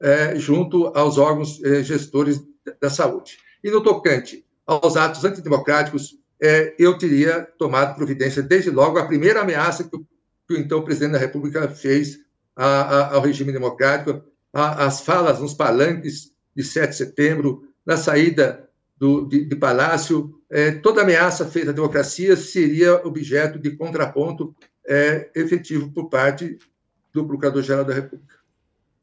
é, junto aos órgãos é, gestores da saúde. E no tocante aos atos antidemocráticos, é, eu teria tomado providência desde logo a primeira ameaça que o, que o então presidente da República fez a, a, ao regime democrático, a, as falas nos palanques de 7 de setembro, na saída do, de, de Palácio, é, toda ameaça feita à democracia seria objeto de contraponto é, efetivo por parte do Procurador-Geral da República.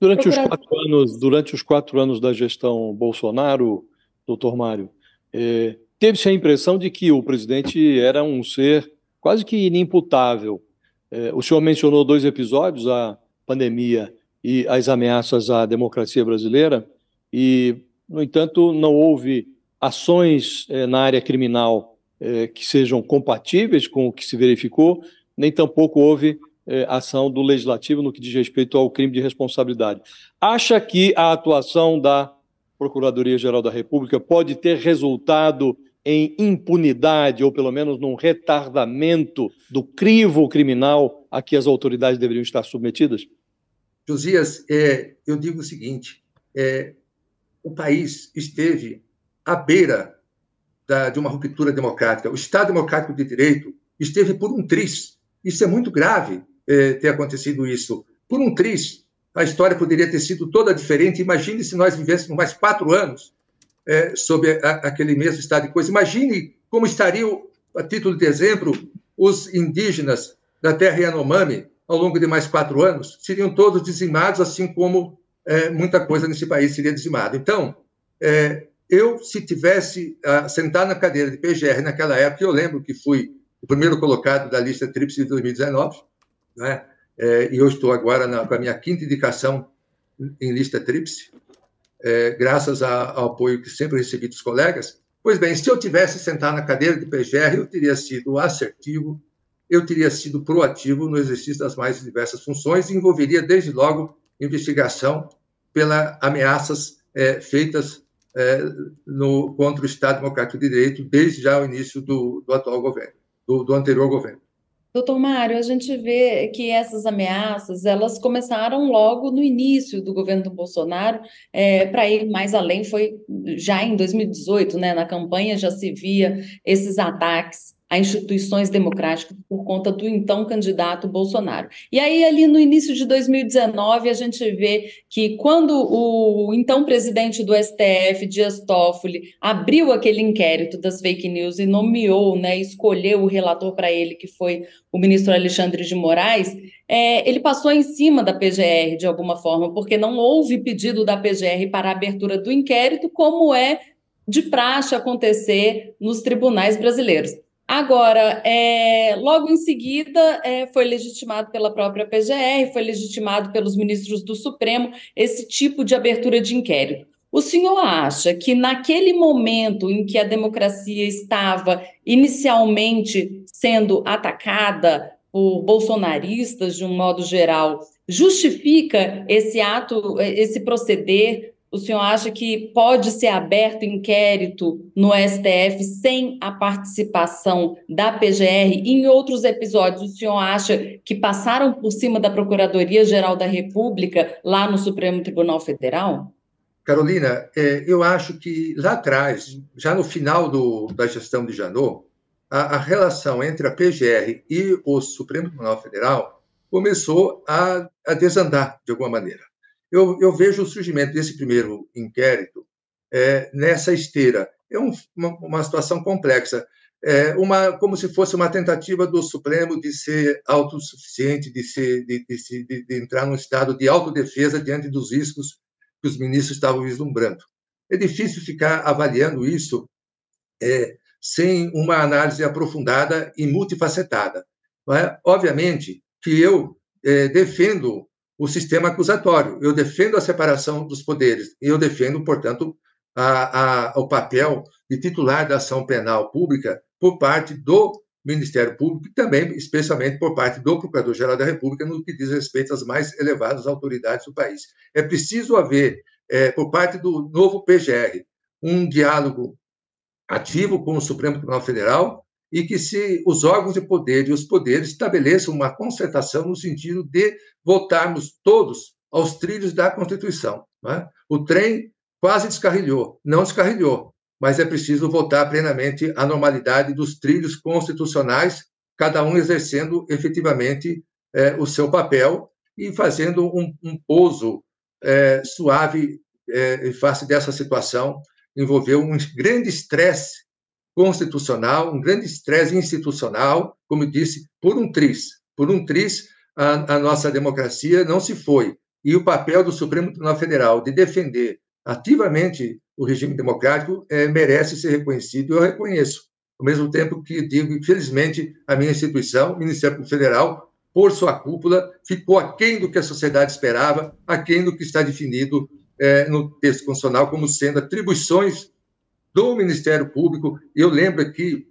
Durante os, quatro anos, durante os quatro anos da gestão Bolsonaro, doutor Mário, é, teve-se a impressão de que o presidente era um ser quase que inimputável. É, o senhor mencionou dois episódios, a pandemia e as ameaças à democracia brasileira, e, no entanto, não houve ações é, na área criminal é, que sejam compatíveis com o que se verificou, nem tampouco houve é, ação do legislativo no que diz respeito ao crime de responsabilidade. Acha que a atuação da Procuradoria-Geral da República pode ter resultado em impunidade, ou pelo menos num retardamento do crivo criminal a que as autoridades deveriam estar submetidas? Josias, é, eu digo o seguinte: é, o país esteve à beira da, de uma ruptura democrática. O Estado Democrático de Direito esteve por um triz. Isso é muito grave é, ter acontecido isso. Por um triz, a história poderia ter sido toda diferente. Imagine se nós vivêssemos mais quatro anos é, sob a, aquele mesmo estado de coisas. Imagine como estariam, a título de exemplo, os indígenas da terra Yanomami ao longo de mais quatro anos. Seriam todos dizimados, assim como é, muita coisa nesse país seria dizimada. Então, é, eu, se tivesse uh, sentado na cadeira de PGR naquela época, eu lembro que fui o primeiro colocado da lista Tríplice de 2019, né? É, e eu estou agora na, com a minha quinta indicação em lista tríplice, é, graças a, ao apoio que sempre recebi dos colegas. Pois bem, se eu tivesse sentado na cadeira de PGR, eu teria sido assertivo, eu teria sido proativo no exercício das mais diversas funções e envolveria, desde logo, investigação pelas ameaças é, feitas é, no, contra o Estado Democrático de Direito desde já o início do, do atual governo, do, do anterior governo. Doutor Mário, a gente vê que essas ameaças elas começaram logo no início do governo do Bolsonaro, é, para ir mais além, foi já em 2018, né, na campanha já se via esses ataques a instituições democráticas por conta do então candidato Bolsonaro. E aí, ali no início de 2019, a gente vê que quando o então presidente do STF, Dias Toffoli, abriu aquele inquérito das fake news e nomeou, né, escolheu o relator para ele, que foi o ministro Alexandre de Moraes, é, ele passou em cima da PGR de alguma forma, porque não houve pedido da PGR para a abertura do inquérito, como é de praxe acontecer nos tribunais brasileiros. Agora, é, logo em seguida, é, foi legitimado pela própria PGR, foi legitimado pelos ministros do Supremo esse tipo de abertura de inquérito. O senhor acha que naquele momento em que a democracia estava inicialmente sendo atacada por bolsonaristas de um modo geral, justifica esse ato, esse proceder o senhor acha que pode ser aberto inquérito no STF sem a participação da PGR? Em outros episódios, o senhor acha que passaram por cima da Procuradoria-Geral da República lá no Supremo Tribunal Federal? Carolina, é, eu acho que lá atrás, já no final do, da gestão de Janot, a, a, relação entre a PGR e o Supremo Tribunal Federal começou a, a desandar de alguma maneira eu, eu vejo o surgimento desse primeiro inquérito é, nessa esteira. É um, uma, uma, situação complexa, é uma, como se fosse uma tentativa do Supremo de ser autossuficiente, de, ser, de, de, de, de entrar num estado de autodefesa diante dos riscos que os ministros estavam vislumbrando. É difícil ficar avaliando isso é, sem uma análise aprofundada e multifacetada. É? Obviamente que eu é, defendo o sistema acusatório. Eu defendo a separação dos poderes. E eu defendo, portanto, a, a, o papel de titular da ação penal pública por parte do Ministério Público e também, especialmente, por parte do Procurador-Geral da República, no que diz respeito às mais elevadas autoridades do país. É preciso haver, é, por parte do novo PGR, um diálogo ativo com o Supremo Tribunal Federal e que se os órgãos de poder e os poderes estabeleçam uma concertação no sentido de voltarmos todos aos trilhos da Constituição. Né? O trem quase descarrilhou, não descarrilhou, mas é preciso voltar plenamente à normalidade dos trilhos constitucionais, cada um exercendo efetivamente é, o seu papel e fazendo um, um pouso é, suave é, em face dessa situação. Envolveu um grande estresse constitucional, um grande estresse institucional, como eu disse, por um triz. Por um triz, a, a nossa democracia não se foi. E o papel do Supremo Tribunal Federal de defender ativamente o regime democrático é, merece ser reconhecido, eu reconheço. Ao mesmo tempo que digo, infelizmente, a minha instituição, o Ministério Federal, por sua cúpula, ficou aquém do que a sociedade esperava, aquém do que está definido é, no texto constitucional como sendo atribuições do Ministério Público. Eu lembro aqui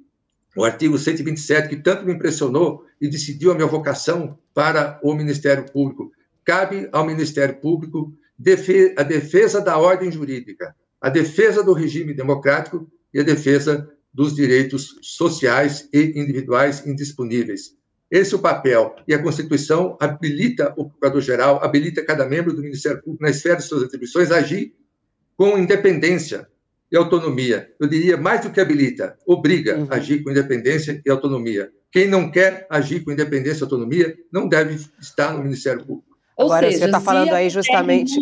o artigo 127, que tanto me impressionou e decidiu a minha vocação para o Ministério Público. Cabe ao Ministério Público a defesa da ordem jurídica, a defesa do regime democrático e a defesa dos direitos sociais e individuais indisponíveis. Esse é o papel. E a Constituição habilita o Procurador-Geral, habilita cada membro do Ministério Público, na esfera de suas atribuições, a agir com independência, e autonomia. Eu diria mais do que habilita, obriga uhum. a agir com independência e autonomia. Quem não quer agir com independência e autonomia não deve estar no Ministério Público. Ou Agora, seja, você está falando aí justamente.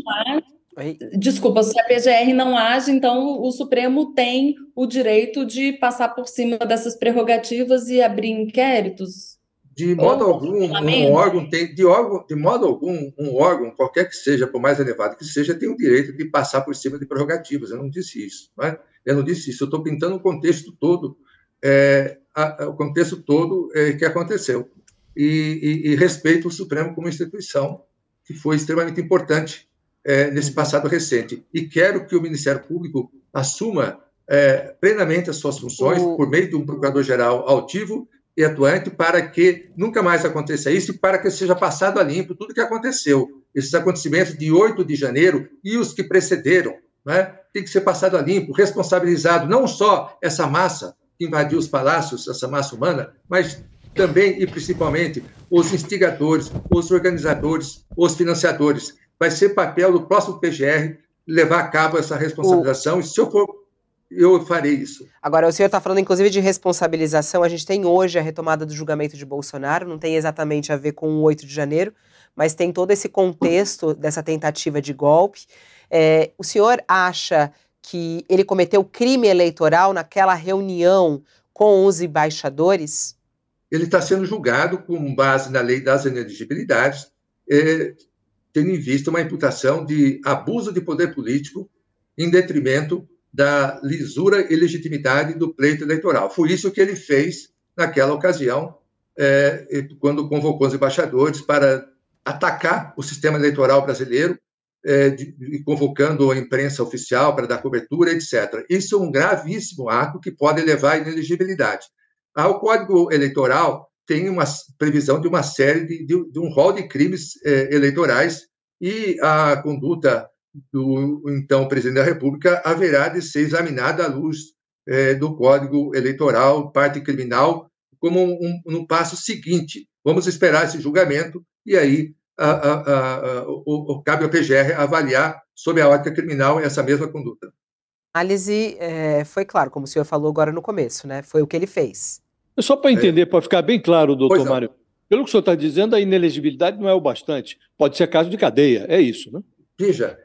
Desculpa, se a PGR não age, então o Supremo tem o direito de passar por cima dessas prerrogativas e abrir inquéritos? De modo Ou algum, um órgão tem, de, órgão, de modo algum, um órgão, qualquer que seja, por mais elevado que seja, tem o direito de passar por cima de prerrogativas. Eu não disse isso. Não é? Eu não disse isso. Eu estou pintando o contexto todo, é, a, o contexto todo é, que aconteceu. E, e, e, respeito o Supremo como instituição, que foi extremamente importante é, nesse passado recente. E quero que o Ministério Público assuma é, plenamente as suas funções o... por meio de um procurador-geral altivo e atuante para que nunca mais aconteça isso e para que seja passado a limpo tudo o que aconteceu. Esses acontecimentos de 8 de janeiro e os que precederam, né, tem que ser passado a limpo, responsabilizado não só essa massa que invadiu os palácios, essa massa humana, mas também e principalmente os instigadores, os organizadores, os financiadores. Vai ser papel do próximo PGR levar a cabo essa responsabilização. O... E se eu for eu farei isso. Agora, o senhor está falando, inclusive, de responsabilização. A gente tem hoje a retomada do julgamento de Bolsonaro, não tem exatamente a ver com o 8 de janeiro, mas tem todo esse contexto dessa tentativa de golpe. É, o senhor acha que ele cometeu crime eleitoral naquela reunião com os embaixadores? Ele está sendo julgado com base na lei das ineligibilidades, é, tendo em vista uma imputação de abuso de poder político em detrimento da lisura e legitimidade do pleito eleitoral. Foi isso que ele fez naquela ocasião, é, quando convocou os embaixadores para atacar o sistema eleitoral brasileiro, é, de, de, convocando a imprensa oficial para dar cobertura, etc. Isso é um gravíssimo ato que pode levar à inelegibilidade. Ah, o Código Eleitoral tem uma previsão de uma série de, de, um rol de crimes é, eleitorais e a conduta do então presidente da República haverá de ser examinada à luz é, do Código Eleitoral, parte criminal, como um, um, um, passo seguinte. Vamos esperar esse julgamento e aí a, a, a, o, o, cabe ao PGR avaliar sob a ótica criminal essa mesma conduta. A análise é, foi claro, como o senhor falou agora no começo, né? Foi o que ele fez. Só para entender, é. para ficar bem claro, doutor Mário, pelo que o senhor está dizendo, a inelegibilidade não é o bastante. Pode ser caso de cadeia, é isso, né? Veja,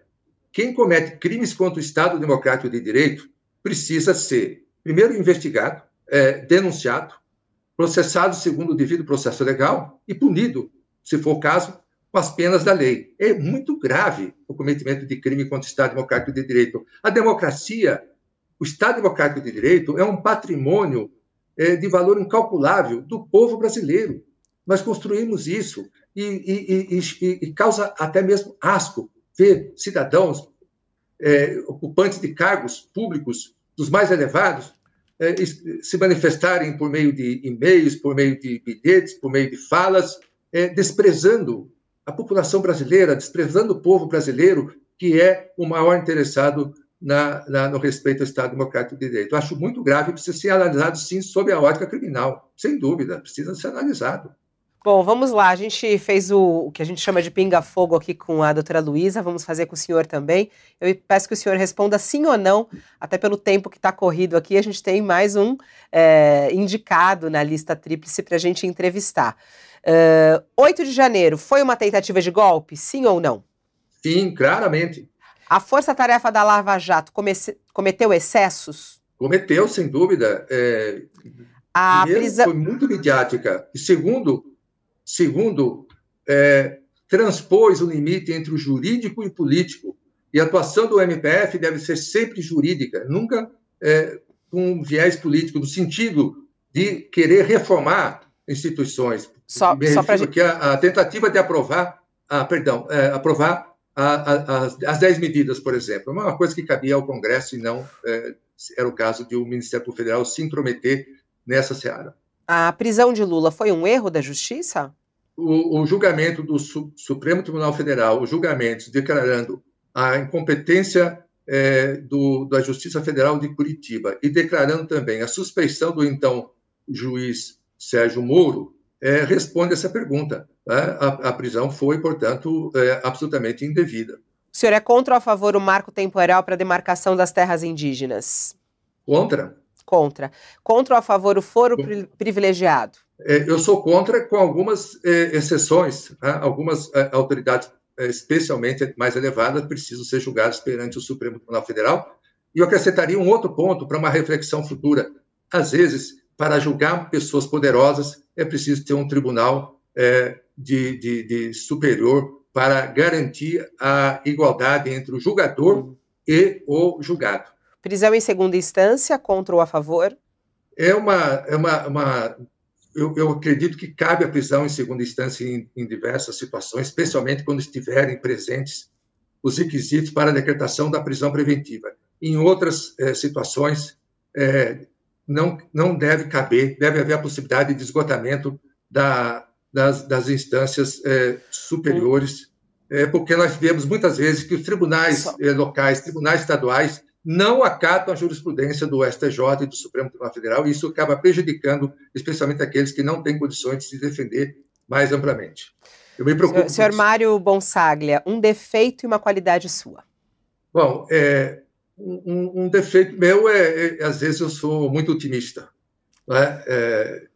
quem comete crimes contra o Estado Democrático de Direito precisa ser, primeiro, investigado, é, denunciado, processado segundo o devido processo legal e punido, se for o caso, com as penas da lei. É muito grave o cometimento de crime contra o Estado Democrático de Direito. A democracia, o Estado Democrático de Direito, é um patrimônio é, de valor incalculável do povo brasileiro. Nós construímos isso e, e, e, e causa até mesmo asco ver cidadãos é, ocupantes de cargos públicos dos mais elevados é, se manifestarem por meio de e-mails, por meio de bilhetes, por meio de falas, é, desprezando a população brasileira, desprezando o povo brasileiro, que é o maior interessado na, na, no respeito ao Estado Democrático de Direito. Eu acho muito grave precisa ser analisado, sim, sob a ótica criminal. Sem dúvida, precisa ser analisado. Bom, vamos lá. A gente fez o, o que a gente chama de pinga-fogo aqui com a doutora Luísa, vamos fazer com o senhor também. Eu peço que o senhor responda sim ou não, até pelo tempo que está corrido aqui. A gente tem mais um é, indicado na lista tríplice para a gente entrevistar. Uh, 8 de janeiro, foi uma tentativa de golpe, sim ou não? Sim, claramente. A força-tarefa da Lava Jato comece, cometeu excessos? Cometeu, sem dúvida. É, a primeiro, prisão... foi muito midiática. E segundo, Segundo, é, transpôs o limite entre o jurídico e o político. E a atuação do MPF deve ser sempre jurídica, nunca é, com viés político, no sentido de querer reformar instituições. Só, só para que a, a, tentativa de aprovar, a, perdão, é, aprovar a, as, as dez medidas, por exemplo, é uma coisa que cabia ao Congresso e não é, era o caso de o Ministério Federal se intrometer nessa seara. A prisão de Lula foi um erro da justiça? O, o julgamento do Su, Supremo Tribunal Federal, os julgamentos declarando a incompetência é, do, da Justiça Federal de Curitiba e declarando também a suspeição do então juiz Sérgio Moro, é, responde essa pergunta. Né? A, a, prisão foi, portanto, é, absolutamente indevida. O senhor é contra ou a favor o marco temporal para a demarcação das terras indígenas? Contra. Contra. Contra ou a favor o foro privilegiado? É, eu sou contra, com algumas é, exceções. Né? Algumas é, autoridades, especialmente mais elevadas, precisam ser julgadas perante o Supremo Tribunal Federal. E eu acrescentaria um outro ponto para uma reflexão futura. Às vezes, para julgar pessoas poderosas, é preciso ter um tribunal de, de, de superior para garantir a igualdade entre o julgador e o julgado. Prisão em segunda instância, contra ou a favor? É uma. É uma, uma eu, eu, acredito que cabe a prisão em segunda instância em, em diversas situações, especialmente quando estiverem presentes os requisitos para a decretação da prisão preventiva. Em outras eh, situações, eh, não, não deve caber, deve haver a possibilidade de esgotamento da, das, das, instâncias eh, superiores, porque nós vemos muitas vezes que os tribunais locais, tribunais estaduais, não acatam a jurisprudência do STJ e do Supremo Tribunal Federal, e isso acaba prejudicando especialmente aqueles que não têm condições de se defender mais amplamente. Eu me preocupo. Senhor, senhor Mário Bonsaglia, um defeito e uma qualidade sua. Bom, é, um, um, defeito meu é, é, às vezes eu sou muito otimista. Né? É,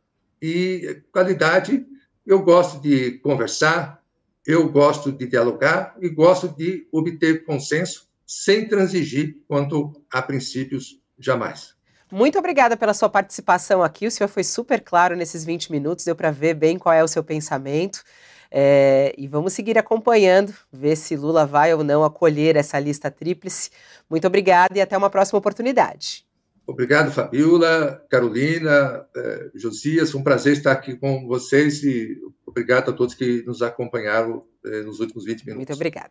e qualidade, eu gosto de conversar, eu gosto de dialogar e gosto de obter consenso sem transigir quanto a princípios jamais. Muito obrigada pela sua participação aqui. O senhor foi super claro nesses 20 minutos, deu para ver bem qual é o seu pensamento. É, e vamos seguir acompanhando, ver se Lula vai ou não acolher essa lista tríplice. Muito obrigada e até uma próxima oportunidade. Obrigado, Fabiola, Carolina, eh, Josias. Foi um prazer estar aqui com vocês e obrigado a todos que nos acompanharam nos últimos 20 minutos. Muito obrigada.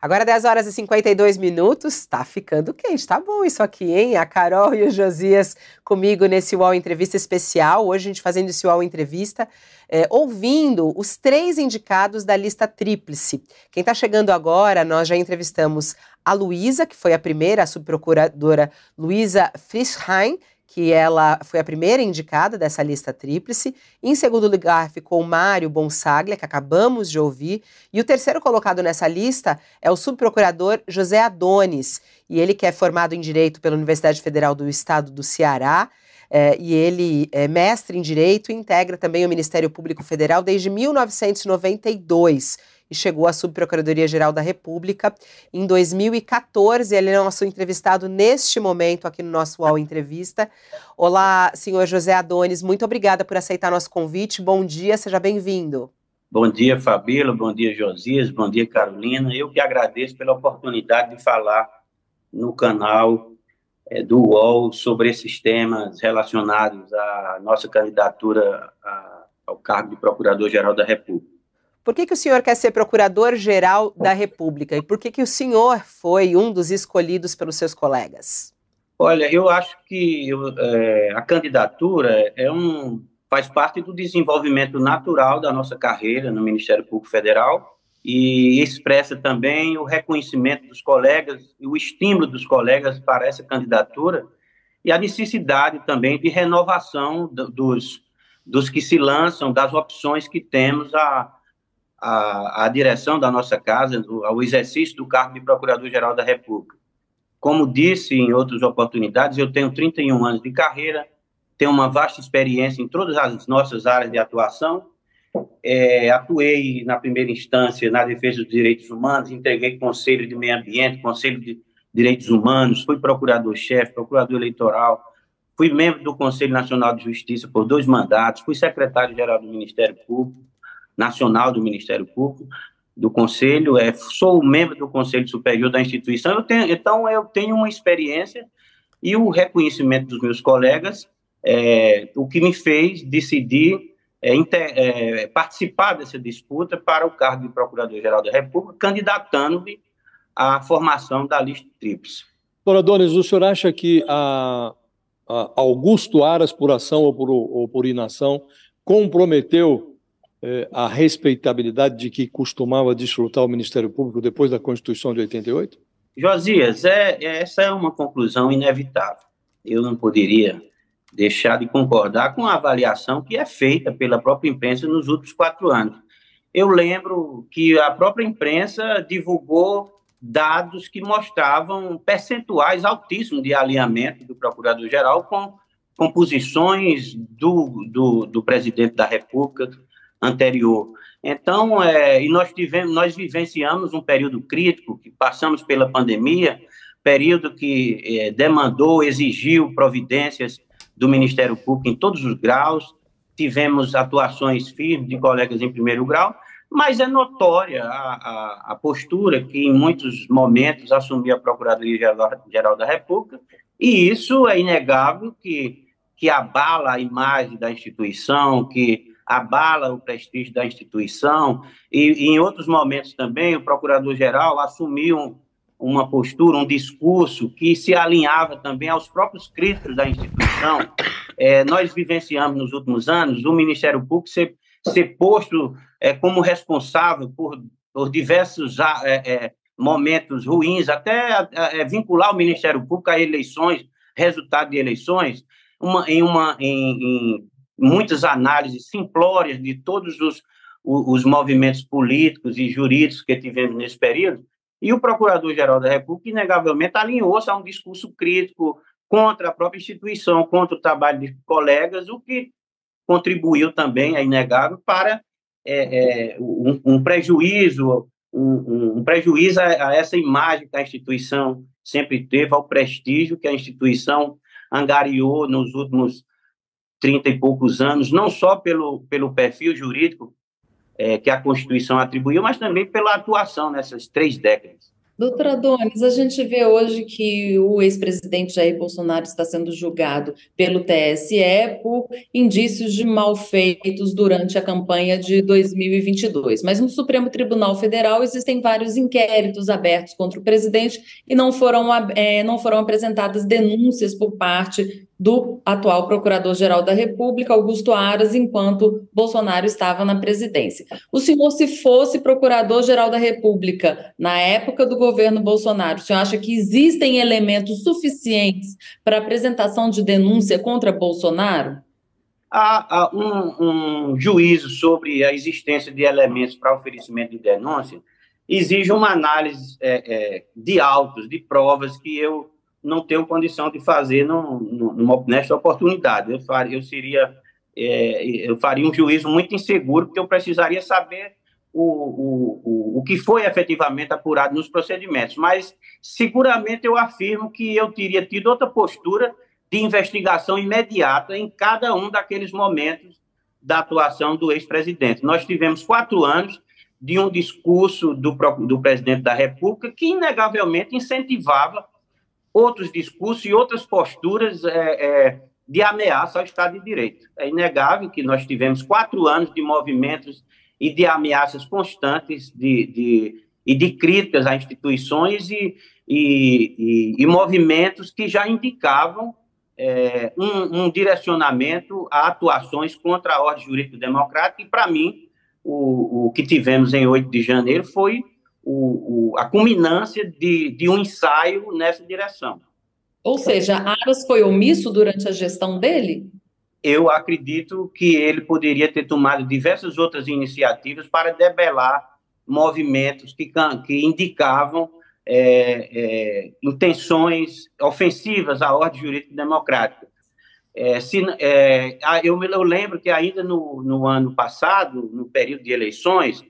Agora 10 horas e 52 minutos, está ficando quente, tá bom isso aqui, hein? A Carol e o Josias comigo nesse UOL Entrevista especial, hoje a gente fazendo esse UOL Entrevista, é, ouvindo os três indicados da lista tríplice. Quem está chegando agora, nós já entrevistamos a Luísa, que foi a primeira, a subprocuradora Luísa Frischheim, que ela foi a primeira indicada dessa lista tríplice. Em segundo lugar ficou Mário Bonsaglia, que acabamos de ouvir. E o terceiro colocado nessa lista é o subprocurador José Adonis. E ele que é formado em Direito pela Universidade Federal do Estado do Ceará. É, e ele é mestre em Direito e integra também o Ministério Público Federal desde 1992 e chegou à Subprocuradoria-Geral da República em 2014. Ele é nosso entrevistado neste momento aqui no nosso UOL Entrevista. Olá, senhor José Adonis, muito obrigada por aceitar nosso convite. Bom dia, seja bem-vindo. Bom dia, Fabíola, bom dia, Josias, bom dia, Carolina. Eu que agradeço pela oportunidade de falar no canal é, do UOL sobre esses temas relacionados à nossa candidatura ao cargo de Procurador-Geral da República. Por que, que o senhor quer ser procurador-geral da República? E por que, que o senhor foi um dos escolhidos pelos seus colegas? Olha, eu acho que é, a candidatura é um, faz parte do desenvolvimento natural da nossa carreira no Ministério Público Federal e expressa também o reconhecimento dos colegas e o estímulo dos colegas para essa candidatura e a necessidade também de renovação dos, dos que se lançam, das opções que temos a, a, a direção da nossa casa, ao exercício do cargo de Procurador-Geral da República. Como disse em outras oportunidades, eu tenho 31 anos de carreira, tenho uma vasta experiência em todas as nossas áreas de atuação. É, atuei na primeira instância na defesa dos direitos humanos, entreguei Conselho de Meio Ambiente, Conselho de Direitos Humanos, fui procurador-chefe, procurador eleitoral, fui membro do Conselho Nacional de Justiça por dois mandatos, fui secretário-geral do Ministério Público, nacional do Ministério Público, do Conselho, é, sou membro do Conselho Superior da instituição, eu tenho, então eu tenho uma experiência e o reconhecimento dos meus colegas, é, o que me fez decidir é, inter, é, participar dessa disputa para o cargo de Procurador-Geral da República, candidatando-me à formação da lista tríplice. Doutora Donis, o senhor acha que a, a Augusto Aras, por ação ou por, ou por inação, comprometeu a respeitabilidade de que costumava desfrutar o Ministério Público depois da Constituição de 88? Josias, é, é, essa é uma conclusão inevitável. Eu não poderia deixar de concordar com a avaliação que é feita pela própria imprensa nos últimos quatro anos. Eu lembro que a própria imprensa divulgou dados que mostravam percentuais altíssimos de alinhamento do Procurador-Geral com composições do, do, do presidente da República, anterior. Então, é, e nós tivemos, nós vivenciamos um período crítico, que passamos pela pandemia, período que é, demandou, exigiu providências do Ministério Público em todos os graus, tivemos atuações firmes de colegas em primeiro grau, mas é notória a, a, a postura que em muitos momentos assumia a Procuradoria-Geral da República, e isso é inegável que, que abala a imagem da instituição, que abala o prestígio da instituição, e, e em outros momentos também o procurador-geral assumiu uma postura, um discurso que se alinhava também aos próprios críticos da instituição. É, nós vivenciamos nos últimos anos o Ministério Público ser, ser posto é, como responsável por, por diversos é, é momentos ruins, até é, vincular o Ministério Público a eleições, resultado de eleições, uma, em, uma, em, em muitas análises simplórias de todos os, os movimentos políticos e jurídicos que tivemos nesse período, e o Procurador-Geral da República, inegavelmente, alinhou-se a um discurso crítico contra a própria instituição, contra o trabalho de colegas, o que contribuiu também, é inegável, para é, é, um, um, prejuízo, um, um prejuízo a, a, essa imagem que a instituição sempre teve, ao prestígio que a instituição angariou nos últimos 30 e poucos anos, não só pelo, pelo perfil jurídico é, que a Constituição atribuiu, mas também pela atuação nessas três décadas. Doutora Donis, a gente vê hoje que o ex-presidente Jair Bolsonaro está sendo julgado pelo TSE por indícios de malfeitos durante a campanha de 2022. Mas no Supremo Tribunal Federal existem vários inquéritos abertos contra o presidente e não foram, é, não foram apresentadas denúncias por parte do atual Procurador-Geral da República, Augusto Aras, enquanto Bolsonaro estava na presidência. O senhor, se fosse Procurador-Geral da República na época do governo Bolsonaro, o senhor acha que existem elementos suficientes para apresentação de denúncia contra Bolsonaro? Há, há um, um juízo sobre a existência de elementos para oferecimento de denúncia exige uma análise é, é, de autos, de provas que eu não tenho condição de fazer no, no, nesta oportunidade. Eu, faria, eu seria, é, eu faria um juízo muito inseguro, porque eu precisaria saber o, o, o, o que foi efetivamente apurado nos procedimentos. Mas seguramente eu afirmo que eu teria tido outra postura de investigação imediata em cada um daqueles momentos da atuação do ex-presidente. Nós tivemos quatro anos de um discurso do, do presidente da República que, inegavelmente, incentivava outros discursos e outras posturas é, é, de ameaça ao Estado de Direito. É inegável que nós tivemos quatro anos de movimentos e de ameaças constantes de, de e de críticas a instituições e, e, e, e movimentos que já indicavam é, um, um, direcionamento a atuações contra a ordem jurídica democrática, e, para mim, o, o que tivemos em 8 de janeiro foi o, o, a culminância de, de um ensaio nessa direção. Ou seja, Aras foi omisso durante a gestão dele? Eu acredito que ele poderia ter tomado diversas outras iniciativas para debelar movimentos que, que indicavam é, é, intenções ofensivas à ordem jurídica democrática. É, se, é, eu, eu, lembro que ainda no, no, ano passado, no período de eleições,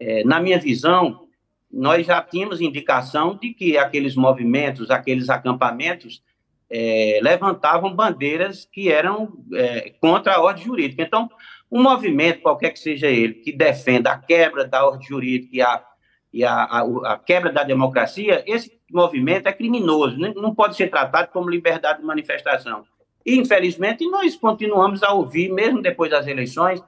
é, na minha visão, nós já tínhamos indicação de que aqueles movimentos, aqueles acampamentos, é, levantavam bandeiras que eram é, contra a ordem jurídica. Então, um movimento, qualquer que seja ele, que defenda a quebra da ordem jurídica e a, e a, a, a quebra da democracia, esse movimento é criminoso, né? não pode ser tratado como liberdade de manifestação. E, infelizmente, nós continuamos a ouvir, mesmo depois das eleições,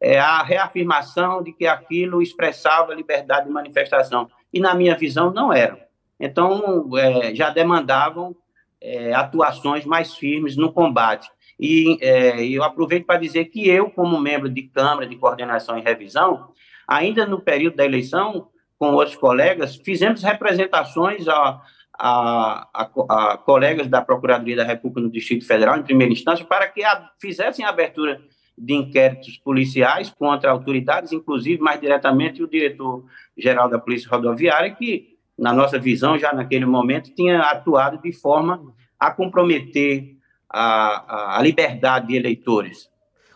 é, a reafirmação de que aquilo expressava liberdade de manifestação. E, na minha visão, não era. Então, é, já demandavam é, atuações mais firmes no combate. E é, eu aproveito para dizer que eu, como membro de Câmara de Coordenação e Revisão, ainda no período da eleição, com outros colegas, fizemos representações a, a, a, a, colegas da Procuradoria da República no Distrito Federal, em primeira instância, para que a, fizessem a abertura de inquéritos policiais contra autoridades, inclusive mais diretamente o diretor-geral da Polícia Rodoviária, que, na nossa visão, já naquele momento, tinha atuado de forma a comprometer a, a, liberdade de eleitores.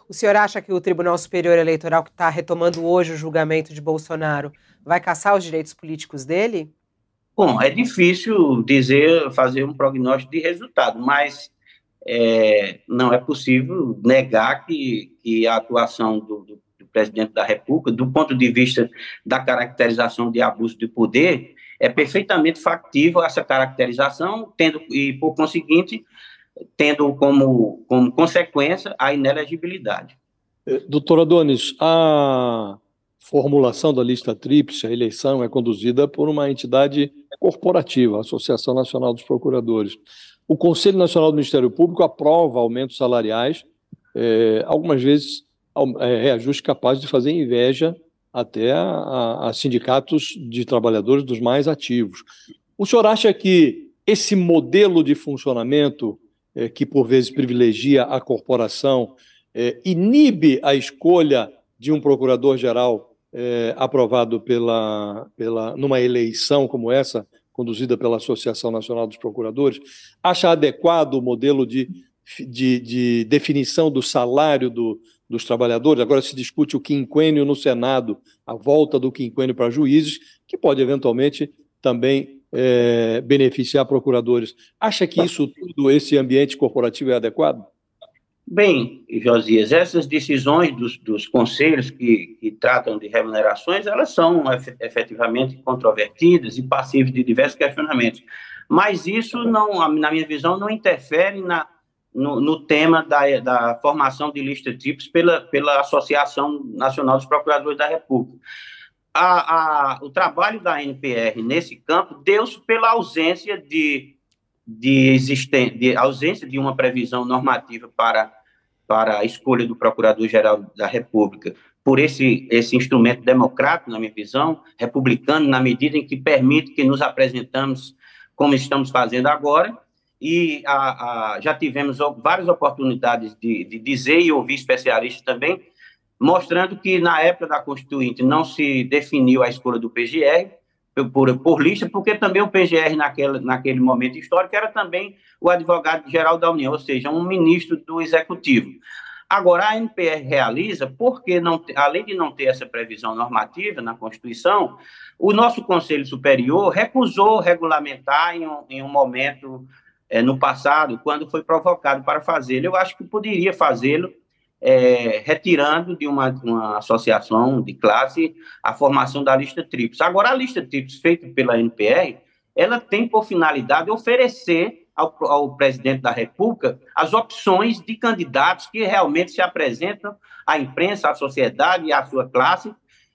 O senhor acha que o Tribunal Superior Eleitoral, que está retomando hoje o julgamento de Bolsonaro, vai caçar os direitos políticos dele? Bom, é difícil dizer, fazer um prognóstico de resultado, mas é, não é possível negar que, que a atuação do, do, do, presidente da República, do ponto de vista da caracterização de abuso de poder, é perfeitamente factível essa caracterização, tendo e por conseguinte tendo como, como consequência a inelegibilidade. É, doutor Adonis, a formulação da lista tríplice, a eleição é conduzida por uma entidade corporativa, a Associação Nacional dos Procuradores. O Conselho Nacional do Ministério Público aprova aumentos salariais, é, algumas vezes é, reajuste capaz de fazer inveja até a, a, a sindicatos de trabalhadores dos mais ativos. O senhor acha que esse modelo de funcionamento, é, que por vezes privilegia a corporação, é, inibe a escolha de um procurador-geral é, aprovado pela, pela, numa eleição como essa, conduzida pela Associação Nacional dos Procuradores, acha adequado o modelo de, de, de definição do salário do, dos trabalhadores? Agora se discute o quinquênio no Senado, a volta do quinquênio para juízes, que pode eventualmente também é, beneficiar procuradores. Acha que isso tudo, esse ambiente corporativo é adequado? Bem, Josias, essas decisões dos, dos conselhos que, que, tratam de remunerações, elas são efetivamente controvertidas e passíveis de diversos questionamentos. Mas isso, não, na minha visão, não interfere na, no, no tema da, da, formação de lista TRIPS pela, pela Associação Nacional dos Procuradores da República. A, a, o trabalho da NPR nesse campo deu-se pela ausência de, de, existen, de ausência de uma previsão normativa para para a escolha do Procurador-Geral da República. Por esse, esse instrumento democrático, na minha visão, republicano, na medida em que permite que nos apresentamos como estamos fazendo agora, e a, a, já tivemos várias oportunidades de, de, dizer e ouvir especialistas também, mostrando que na época da Constituinte não se definiu a escolha do PGR, por, por lista, porque também o PGR, naquele, naquele momento histórico, era também o advogado-geral da União, ou seja, um ministro do Executivo. Agora, a NPR realiza, porque, não, além de não ter essa previsão normativa na Constituição, o nosso Conselho Superior recusou regulamentar em um, em um momento é, no passado, quando foi provocado para fazê-lo. Eu acho que poderia fazê-lo é, retirando de uma, uma, associação de classe a formação da lista TRIPS. Agora, a lista TRIPS feita pela NPR, ela tem por finalidade oferecer ao, ao presidente da República as opções de candidatos que realmente se apresentam à imprensa, à sociedade e à sua classe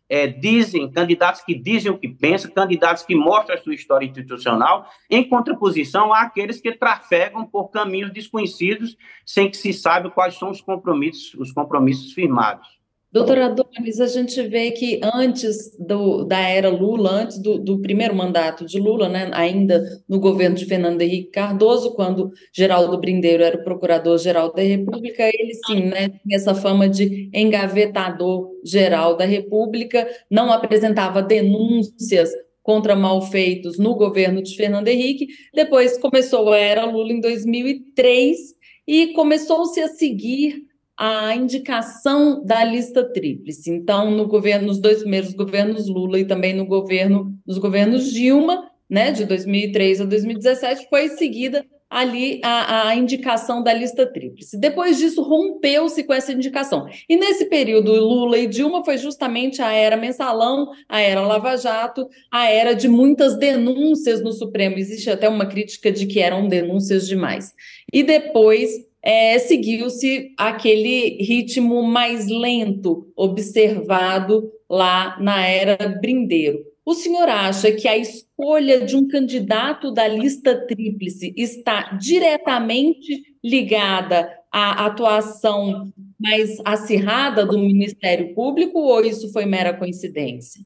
é, dizem, candidatos que dizem o que pensam, candidatos que mostram a sua história institucional, em contraposição àqueles que trafegam por caminhos desconhecidos, sem que se saiba quais são os compromissos, os compromissos firmados. Doutora Adonis, a gente vê que antes do, da era Lula, antes do, do, primeiro mandato de Lula, né, ainda no governo de Fernando Henrique Cardoso, quando Geraldo Brindeiro era o procurador-geral da República, ele sim né, tinha essa fama de engavetador-geral da República, não apresentava denúncias contra malfeitos no governo de Fernando Henrique. Depois começou a era Lula em 2003 e começou-se a seguir a indicação da lista tríplice. Então, no governo, nos dois primeiros governos Lula e também no governo, nos governos Dilma, né, de 2003 a 2017, foi seguida ali a, a indicação da lista tríplice. Depois disso, rompeu-se com essa indicação. E nesse período, Lula e Dilma foi justamente a era mensalão, a era Lava Jato, a era de muitas denúncias no Supremo. Existe até uma crítica de que eram denúncias demais. E depois é, seguiu-se aquele ritmo mais lento observado lá na era Brindeiro. O senhor acha que a escolha de um candidato da lista tríplice está diretamente ligada à atuação mais acirrada do Ministério Público ou isso foi mera coincidência?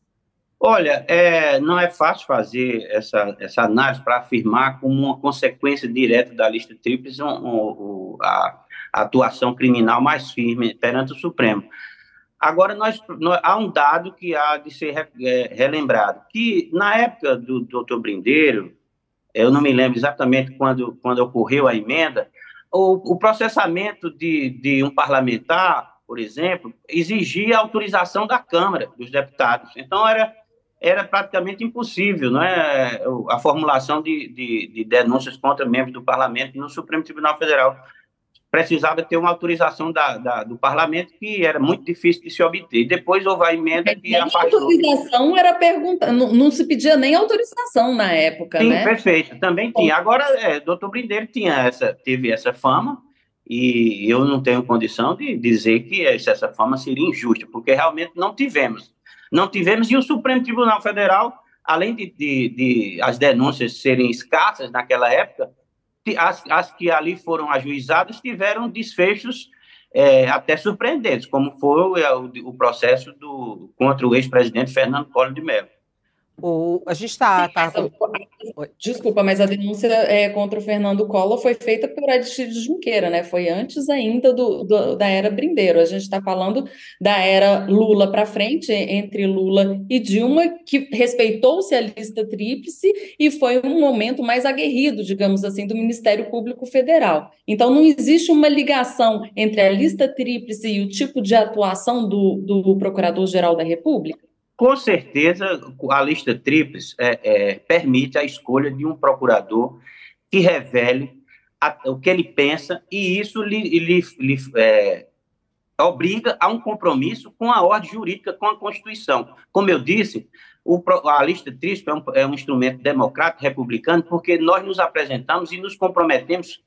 Olha, é, não é fácil fazer essa, essa análise para afirmar como uma consequência direta da lista tríplice um, um, a, a, atuação criminal mais firme perante o Supremo. Agora, nós, nós, há um dado que há de ser re, é, relembrado, que na época do doutor Brindeiro, eu não me lembro exatamente quando, quando ocorreu a emenda, o, o processamento de, de um parlamentar, por exemplo, exigia autorização da Câmara dos Deputados. Então, era era praticamente impossível não é, a formulação de, de, de, denúncias contra membros do parlamento no Supremo Tribunal Federal. Precisava ter uma autorização da, da, do parlamento que era muito difícil de se obter. Depois houve a emenda que afastou. autorização era pergunta, não, não, se pedia nem autorização na época, Sim, né? perfeito, também tinha. Agora, é, doutor Brindeiro tinha essa, teve essa fama, e eu não tenho condição de dizer que essa fama seria injusta, porque realmente não tivemos não tivemos, e o Supremo Tribunal Federal, além de, de, de as denúncias serem escassas naquela época, as, as que ali foram ajuizadas tiveram desfechos é, até surpreendentes, como foi o, o processo do, contra o ex-presidente Fernando Collor de Mello. O, a gente está. Tá... Desculpa, mas a denúncia é, contra o Fernando Collor foi feita por Aristides Junqueira, né? Foi antes ainda do, do da era Brindeiro. A gente está falando da era Lula para frente, entre Lula e Dilma, que respeitou-se a lista tríplice e foi um momento mais aguerrido, digamos assim, do Ministério Público Federal. Então, não existe uma ligação entre a lista tríplice e o tipo de atuação do, do Procurador-Geral da República? Com certeza, a lista tríplice é, é, permite a escolha de um procurador que revele a, o que ele pensa, e isso lhe, lhe, lhe é, obriga a um compromisso com a ordem jurídica, com a Constituição. Como eu disse, o, a lista tríplice é um, é um instrumento democrático, republicano, porque nós nos apresentamos e nos comprometemos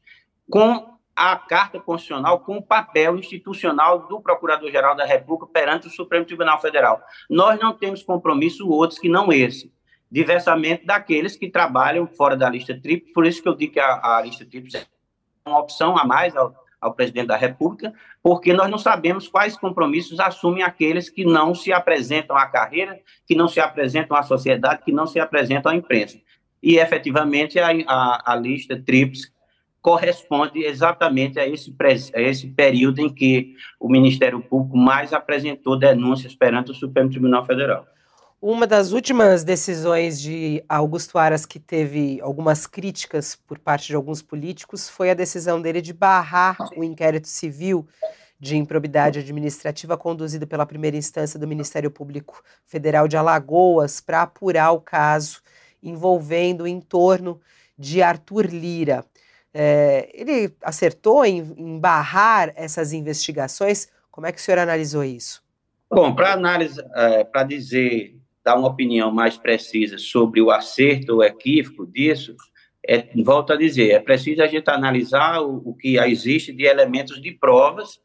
com a Carta Constitucional, com o papel institucional do Procurador-Geral da República perante o Supremo Tribunal Federal. Nós não temos compromisso outros que não esse diversamente daqueles que trabalham fora da lista tríplice, por isso que eu digo que a, a lista tríplice é uma opção a mais ao, ao presidente da República, porque nós não sabemos quais compromissos assumem aqueles que não se apresentam à carreira, que não se apresentam à sociedade, que não se apresentam à imprensa. E, efetivamente, a, a, a lista tríplice corresponde exatamente a esse, a esse período em que o Ministério Público mais apresentou denúncias perante o Supremo Tribunal Federal. Uma das últimas decisões de Augusto Aras que teve algumas críticas por parte de alguns políticos foi a decisão dele de barrar o inquérito civil de improbidade administrativa conduzido pela primeira instância do Ministério Público Federal de Alagoas para apurar o caso envolvendo o entorno de Arthur Lira. É, ele acertou em, em barrar essas investigações? Como é que o senhor analisou isso? Bom, para análise, é, para dizer dar uma opinião mais precisa sobre o acerto ou equívoco disso, é, volto a dizer, é preciso a gente analisar o, o que existe de elementos de provas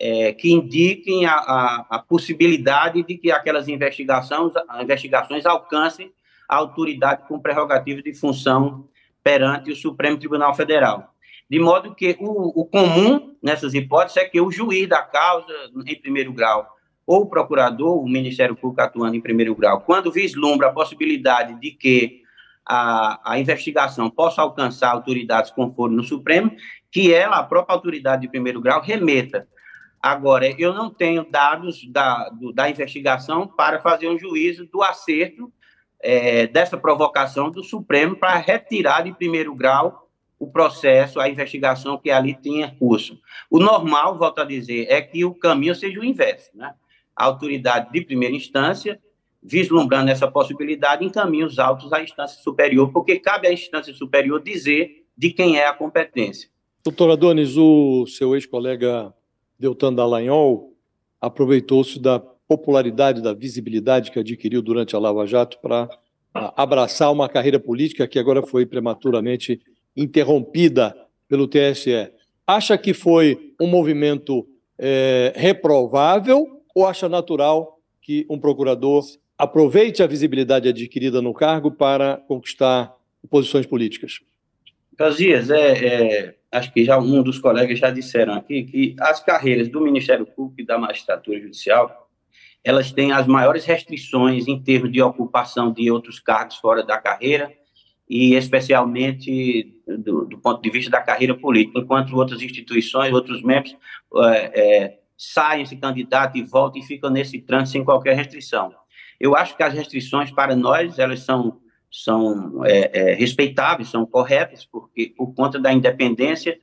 é, que indiquem a, a, a, possibilidade de que aquelas investigações, investigações alcancem a autoridade com prerrogativa de função perante o Supremo Tribunal Federal. De modo que o, o comum nessas hipóteses é que o juiz da causa, em primeiro grau, ou o procurador, o Ministério Público atuando em primeiro grau, quando vislumbra a possibilidade de que a, a investigação possa alcançar autoridades conforme no Supremo, que ela, a própria autoridade de primeiro grau, remeta. Agora, eu não tenho dados da, do, da investigação para fazer um juízo do acerto é, dessa provocação do Supremo para retirar de primeiro grau o processo, a investigação que ali tinha curso. O normal, volto a dizer, é que o caminho seja o inverso, né? a autoridade de primeira instância, vislumbrando essa possibilidade, encaminha os autos à instância superior, porque cabe à instância superior dizer de quem é a competência. Doutor Adonis, o seu ex-colega Deltan Dallagnol aproveitou-se da popularidade, da visibilidade que adquiriu durante a Lava Jato para abraçar uma carreira política que agora foi prematuramente interrompida pelo TSE. Acha que foi um movimento é, reprovável ou acha natural que um procurador aproveite a visibilidade adquirida no cargo para conquistar posições políticas? Casias, é, é, acho que já um dos colegas já disseram aqui que as carreiras do Ministério Público e da magistratura judicial elas têm as maiores restrições em termos de ocupação de outros cargos fora da carreira e especialmente do, do ponto de vista da carreira política, enquanto outras instituições, outros membros é, é, saem, se candidatam e voltam e ficam nesse trânsito sem qualquer restrição. Eu acho que as restrições para nós, elas são, são é, é, respeitáveis, são corretas, porque por conta da independência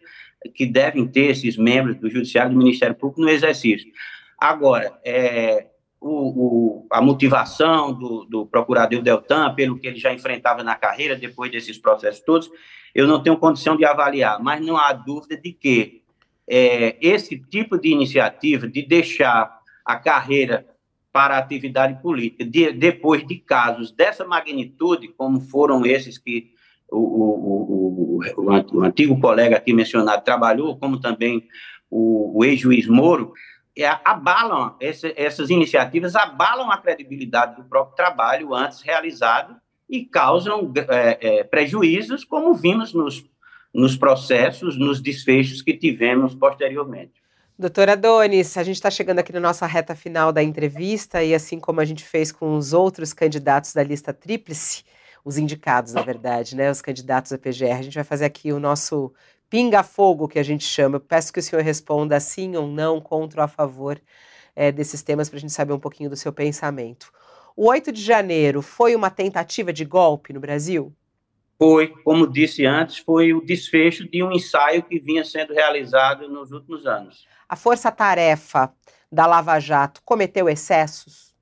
que devem ter esses membros do Judiciário e do Ministério Público no exercício. Agora, é, o, o, a motivação do, do procurador Deltan, pelo que ele já enfrentava na carreira, depois desses processos todos, eu não tenho condição de avaliar, mas não há dúvida de que é, esse tipo de iniciativa de deixar a carreira para a atividade política, de, depois de casos dessa magnitude, como foram esses que o, o, antigo colega aqui mencionado trabalhou, como também o, ex-juiz Moro, abalam, esse, essas iniciativas abalam a credibilidade do próprio trabalho antes realizado e causam é, é, prejuízos, como vimos nos nos processos, nos desfechos que tivemos posteriormente. Doutora Donis, a gente está chegando aqui na nossa reta final da entrevista e assim como a gente fez com os outros candidatos da lista tríplice, os indicados, na verdade, né, os candidatos da PGR, a gente vai fazer aqui o nosso pinga-fogo, que a gente chama. Eu peço que o senhor responda sim ou não, contra ou a favor é, desses temas, para a gente saber um pouquinho do seu pensamento. O 8 de janeiro foi uma tentativa de golpe no Brasil? foi, como disse antes, foi o desfecho de um ensaio que vinha sendo realizado nos últimos anos. A força-tarefa da Lava Jato cometeu excessos?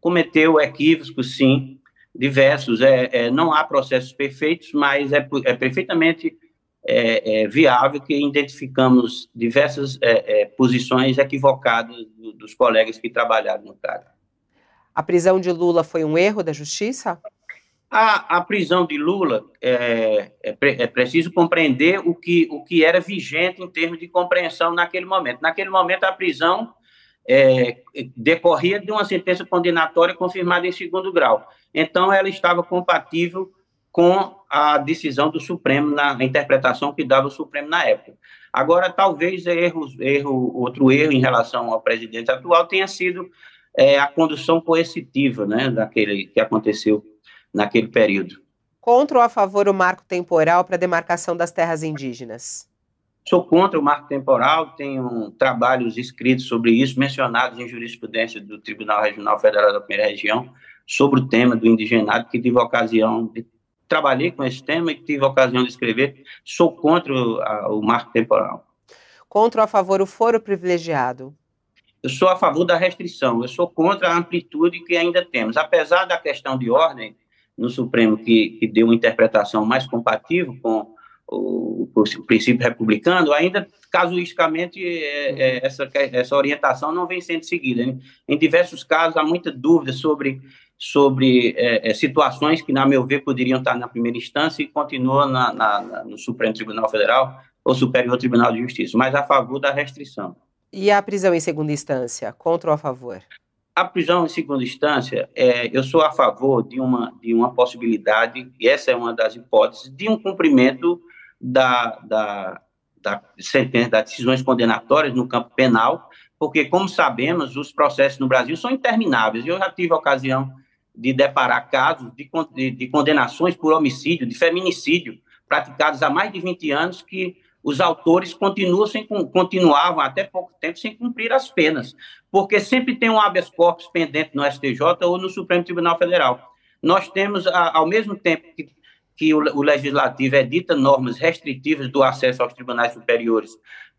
Cometeu equívocos, sim, diversos. É, é não há processos perfeitos, mas é, é perfeitamente é, é, viável que identificamos diversas é, é posições equivocadas do, dos colegas que trabalharam no cargo. A prisão de Lula foi um erro da justiça? A, a prisão de Lula é, é, é, preciso compreender o que, o que era vigente em termos de compreensão naquele momento. Naquele momento, a prisão é, decorria de uma sentença condenatória confirmada em segundo grau. Então, ela estava compatível com a decisão do Supremo, na interpretação que dava o Supremo na época. Agora, talvez erro, erro, outro erro em relação ao presidente atual tenha sido é, a condução coercitiva né, daquele que aconteceu naquele período. Contra ou a favor o marco temporal para a demarcação das terras indígenas? Sou contra o marco temporal, tenho trabalhos escritos sobre isso, mencionados em jurisprudência do Tribunal Regional Federal da Primeira Região, sobre o tema do indigenado, que tive ocasião de trabalhei com esse tema e tive ocasião de escrever. Sou contra o, a, o marco temporal. Contra ou a favor o foro privilegiado? Eu sou a favor da restrição, eu sou contra a amplitude que ainda temos. Apesar da questão de ordem, no Supremo que, que deu uma interpretação mais compatível com o, o princípio republicano, ainda casuisticamente é, é, essa, essa orientação não vem sendo seguida. Em, em diversos casos há muita dúvida sobre, sobre é, é situações que, na meu ver, poderiam estar na primeira instância e continuam na, na, na, no Supremo Tribunal Federal ou Superior Tribunal de Justiça, mas a favor da restrição. E a prisão em segunda instância, contra ou a favor? A prisão em segunda instância, é, eu sou a favor de uma, de uma possibilidade, e essa é uma das hipóteses, de um cumprimento da, da, da sentença, das decisões condenatórias no campo penal, porque, como sabemos, os processos no Brasil são intermináveis. Eu já tive a ocasião de deparar casos de, de, de condenações por homicídio, de feminicídio, praticados há mais de 20 anos, que os autores continuam sem, continuavam até pouco tempo sem cumprir as penas, porque sempre tem um habeas corpus pendente no STJ ou no Supremo Tribunal Federal. Nós temos, ao mesmo tempo que, que o, o Legislativo edita normas restritivas do acesso aos tribunais superiores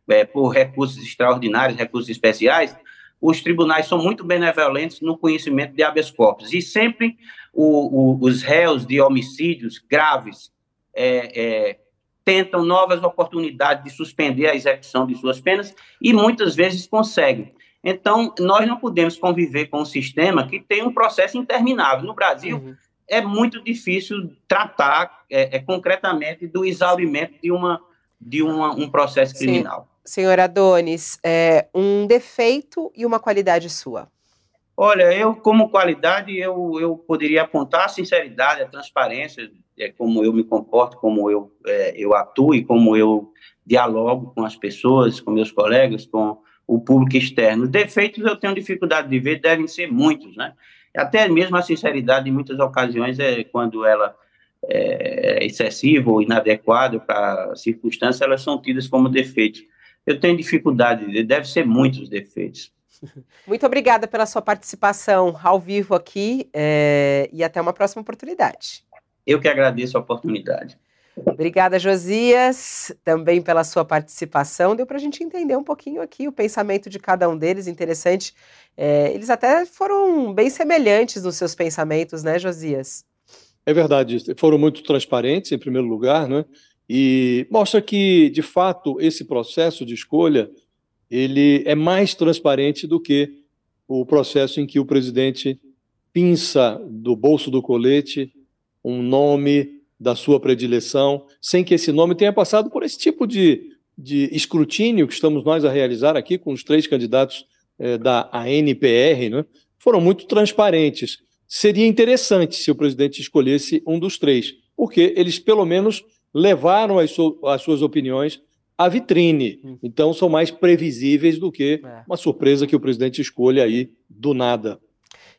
é, por recursos extraordinários, recursos especiais, os tribunais são muito benevolentes no conhecimento de habeas corpus, e sempre o, o, os réus de homicídios graves é, é, tentam novas oportunidades de suspender a execução de suas penas e muitas vezes conseguem. Então, nós não podemos conviver com um sistema que tem um processo interminável. No Brasil, uhum. É muito difícil tratar é, é, concretamente do exaurimento de, uma, de uma, um processo criminal. Sim. Senhor Adonis, é, um defeito e uma qualidade sua? Olha, eu, como qualidade, eu, eu poderia apontar a sinceridade, a transparência, é, como eu me comporto, como eu, é, eu atuo e como eu dialogo com as pessoas, com meus colegas, com o público externo. Defeitos eu tenho dificuldade de ver, devem ser muitos, né? Até mesmo a sinceridade, em muitas ocasiões, é quando ela é excessiva ou inadequada para a circunstância, elas são tidas como defeitos. Eu tenho dificuldade, deve ser muitos defeitos. Muito obrigada pela sua participação ao vivo aqui é, e até uma próxima oportunidade. Eu que agradeço a oportunidade. Obrigada, Josias, também pela sua participação. Deu para a gente entender um pouquinho aqui o pensamento de cada um deles, interessante. É, eles até foram bem semelhantes nos seus pensamentos, né, Josias? É verdade, foram muito transparentes, em primeiro lugar, né? E mostra que, de fato, esse processo de escolha ele é mais transparente do que o processo em que o presidente pinça do bolso do colete um nome da sua predileção, sem que esse nome tenha passado por esse tipo de, de escrutínio que estamos nós a realizar aqui com os três candidatos eh, da ANPR, né? foram muito transparentes. Seria interessante se o presidente escolhesse um dos três, porque eles pelo menos levaram as, as suas opiniões a vitrine. Hum. Então são mais previsíveis do que é. uma surpresa que o presidente escolha aí do nada.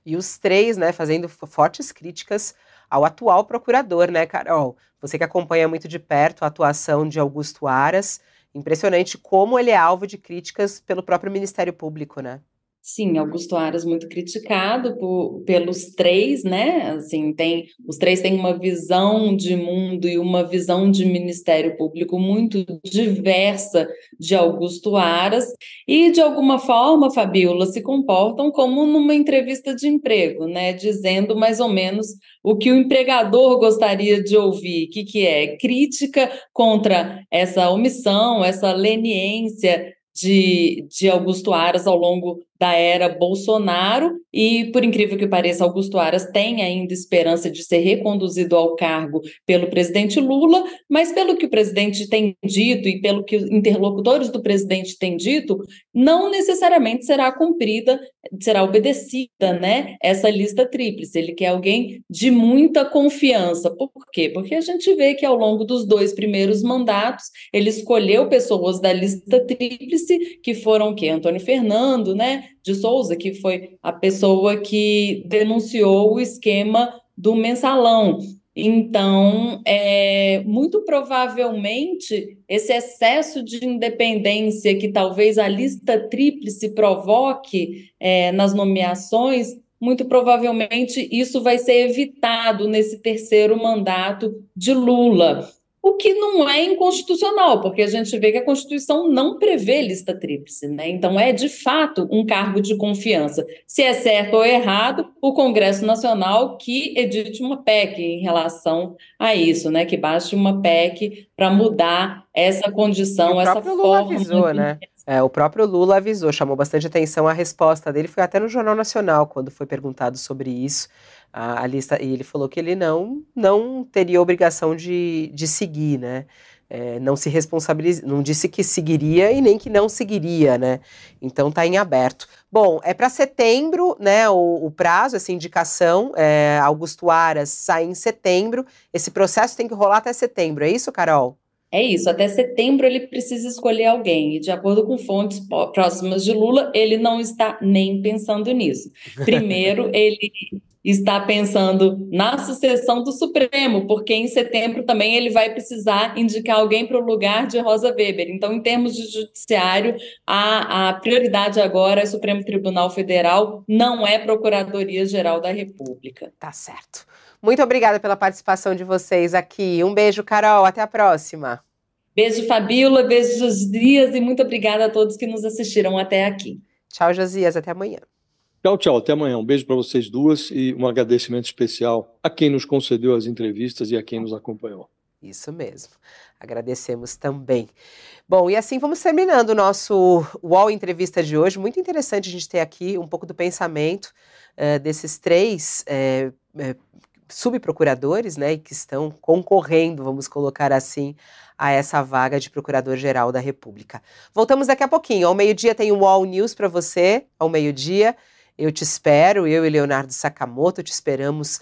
E os três, né, fazendo fortes críticas ao atual procurador, né, Carol? Você que acompanha muito de perto a atuação de Augusto Aras, impressionante como ele é alvo de críticas pelo próprio Ministério Público, né? Sim, Augusto Aras muito criticado por, pelos três, né? Assim, tem os três têm uma visão de mundo e uma visão de Ministério Público muito diversa de Augusto Aras e de alguma forma, Fabiola, se comportam como numa entrevista de emprego, né? Dizendo mais ou menos o que o empregador gostaria de ouvir, que que é crítica contra essa omissão, essa leniência de, de Augusto Aras ao longo da era Bolsonaro, e por incrível que pareça, Augusto Aras tem ainda esperança de ser reconduzido ao cargo pelo presidente Lula, mas pelo que o presidente tem dito e pelo que os interlocutores do presidente têm dito, não necessariamente será cumprida, será obedecida, né, essa lista tríplice. Ele quer alguém de muita confiança. Por quê? Porque a gente vê que ao longo dos dois primeiros mandatos, ele escolheu pessoas da lista tríplice, que foram o quê? Antônio Fernando, né, de Souza, que foi a pessoa que denunciou o esquema do mensalão. Então, é, muito provavelmente, esse excesso de independência que talvez a lista tríplice provoque é, nas nomeações, muito provavelmente isso vai ser evitado nesse terceiro mandato de Lula o que não é inconstitucional, porque a gente vê que a Constituição não prevê lista tríplice, né? Então é de fato um cargo de confiança. Se é certo ou errado, o Congresso Nacional que edite uma PEC em relação a isso, né? Que baixe uma PEC para mudar essa condição, essa forma. Lula avisou, né? É, o próprio Lula avisou, chamou bastante atenção a resposta dele, foi até no Jornal Nacional quando foi perguntado sobre isso a, a, lista e ele falou que ele não não teria obrigação de, de seguir, né? É, não se responsabiliza, não disse que seguiria e nem que não seguiria, né? Então está em aberto. Bom, é para setembro, né? O, o, prazo, essa indicação, é, Augusto Aras sai em setembro. Esse processo tem que rolar até setembro, é isso, Carol? É isso, até setembro ele precisa escolher alguém, e de acordo com fontes próximas de Lula, ele não está nem pensando nisso. Primeiro, ele está pensando na sucessão do Supremo, porque em setembro também ele vai precisar indicar alguém para o lugar de Rosa Weber. Então, em termos de judiciário, a, a prioridade agora é Supremo Tribunal Federal, não é Procuradoria-Geral da República. Tá certo. Muito obrigada pela participação de vocês aqui. Um beijo, Carol. Até a próxima. Beijo, Fabíola. Beijo, Josias. E muito obrigada a todos que nos assistiram até aqui. Tchau, Josias. Até amanhã. Tchau, tchau. Até amanhã. Um beijo para vocês duas e um agradecimento especial a quem nos concedeu as entrevistas e a quem nos acompanhou. Isso mesmo. Agradecemos também. Bom, e assim vamos terminando o nosso UOL Entrevista de hoje. Muito interessante a gente ter aqui um pouco do pensamento uh, desses três uh, subprocuradores, né, que estão concorrendo, vamos colocar assim, a essa vaga de Procurador-Geral da República. Voltamos daqui a pouquinho. Ao meio-dia tem o UOL News para você, ao meio-dia. Eu te espero, eu e Leonardo Sakamoto te esperamos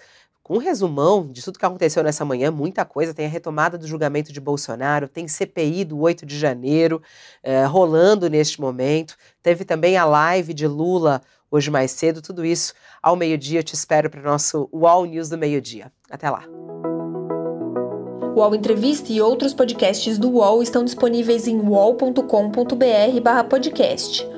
com um resumão de tudo que aconteceu nessa manhã, muita coisa. Tem a retomada do julgamento de Bolsonaro, tem CPI do 8 de janeiro eh, rolando neste momento. Teve também a live de Lula hoje mais cedo. Tudo isso ao meio-dia. Te espero para o nosso UOL News do meio-dia. Até lá. O Entrevista e outros podcasts do UOL estão disponíveis em uol.com.br/podcast.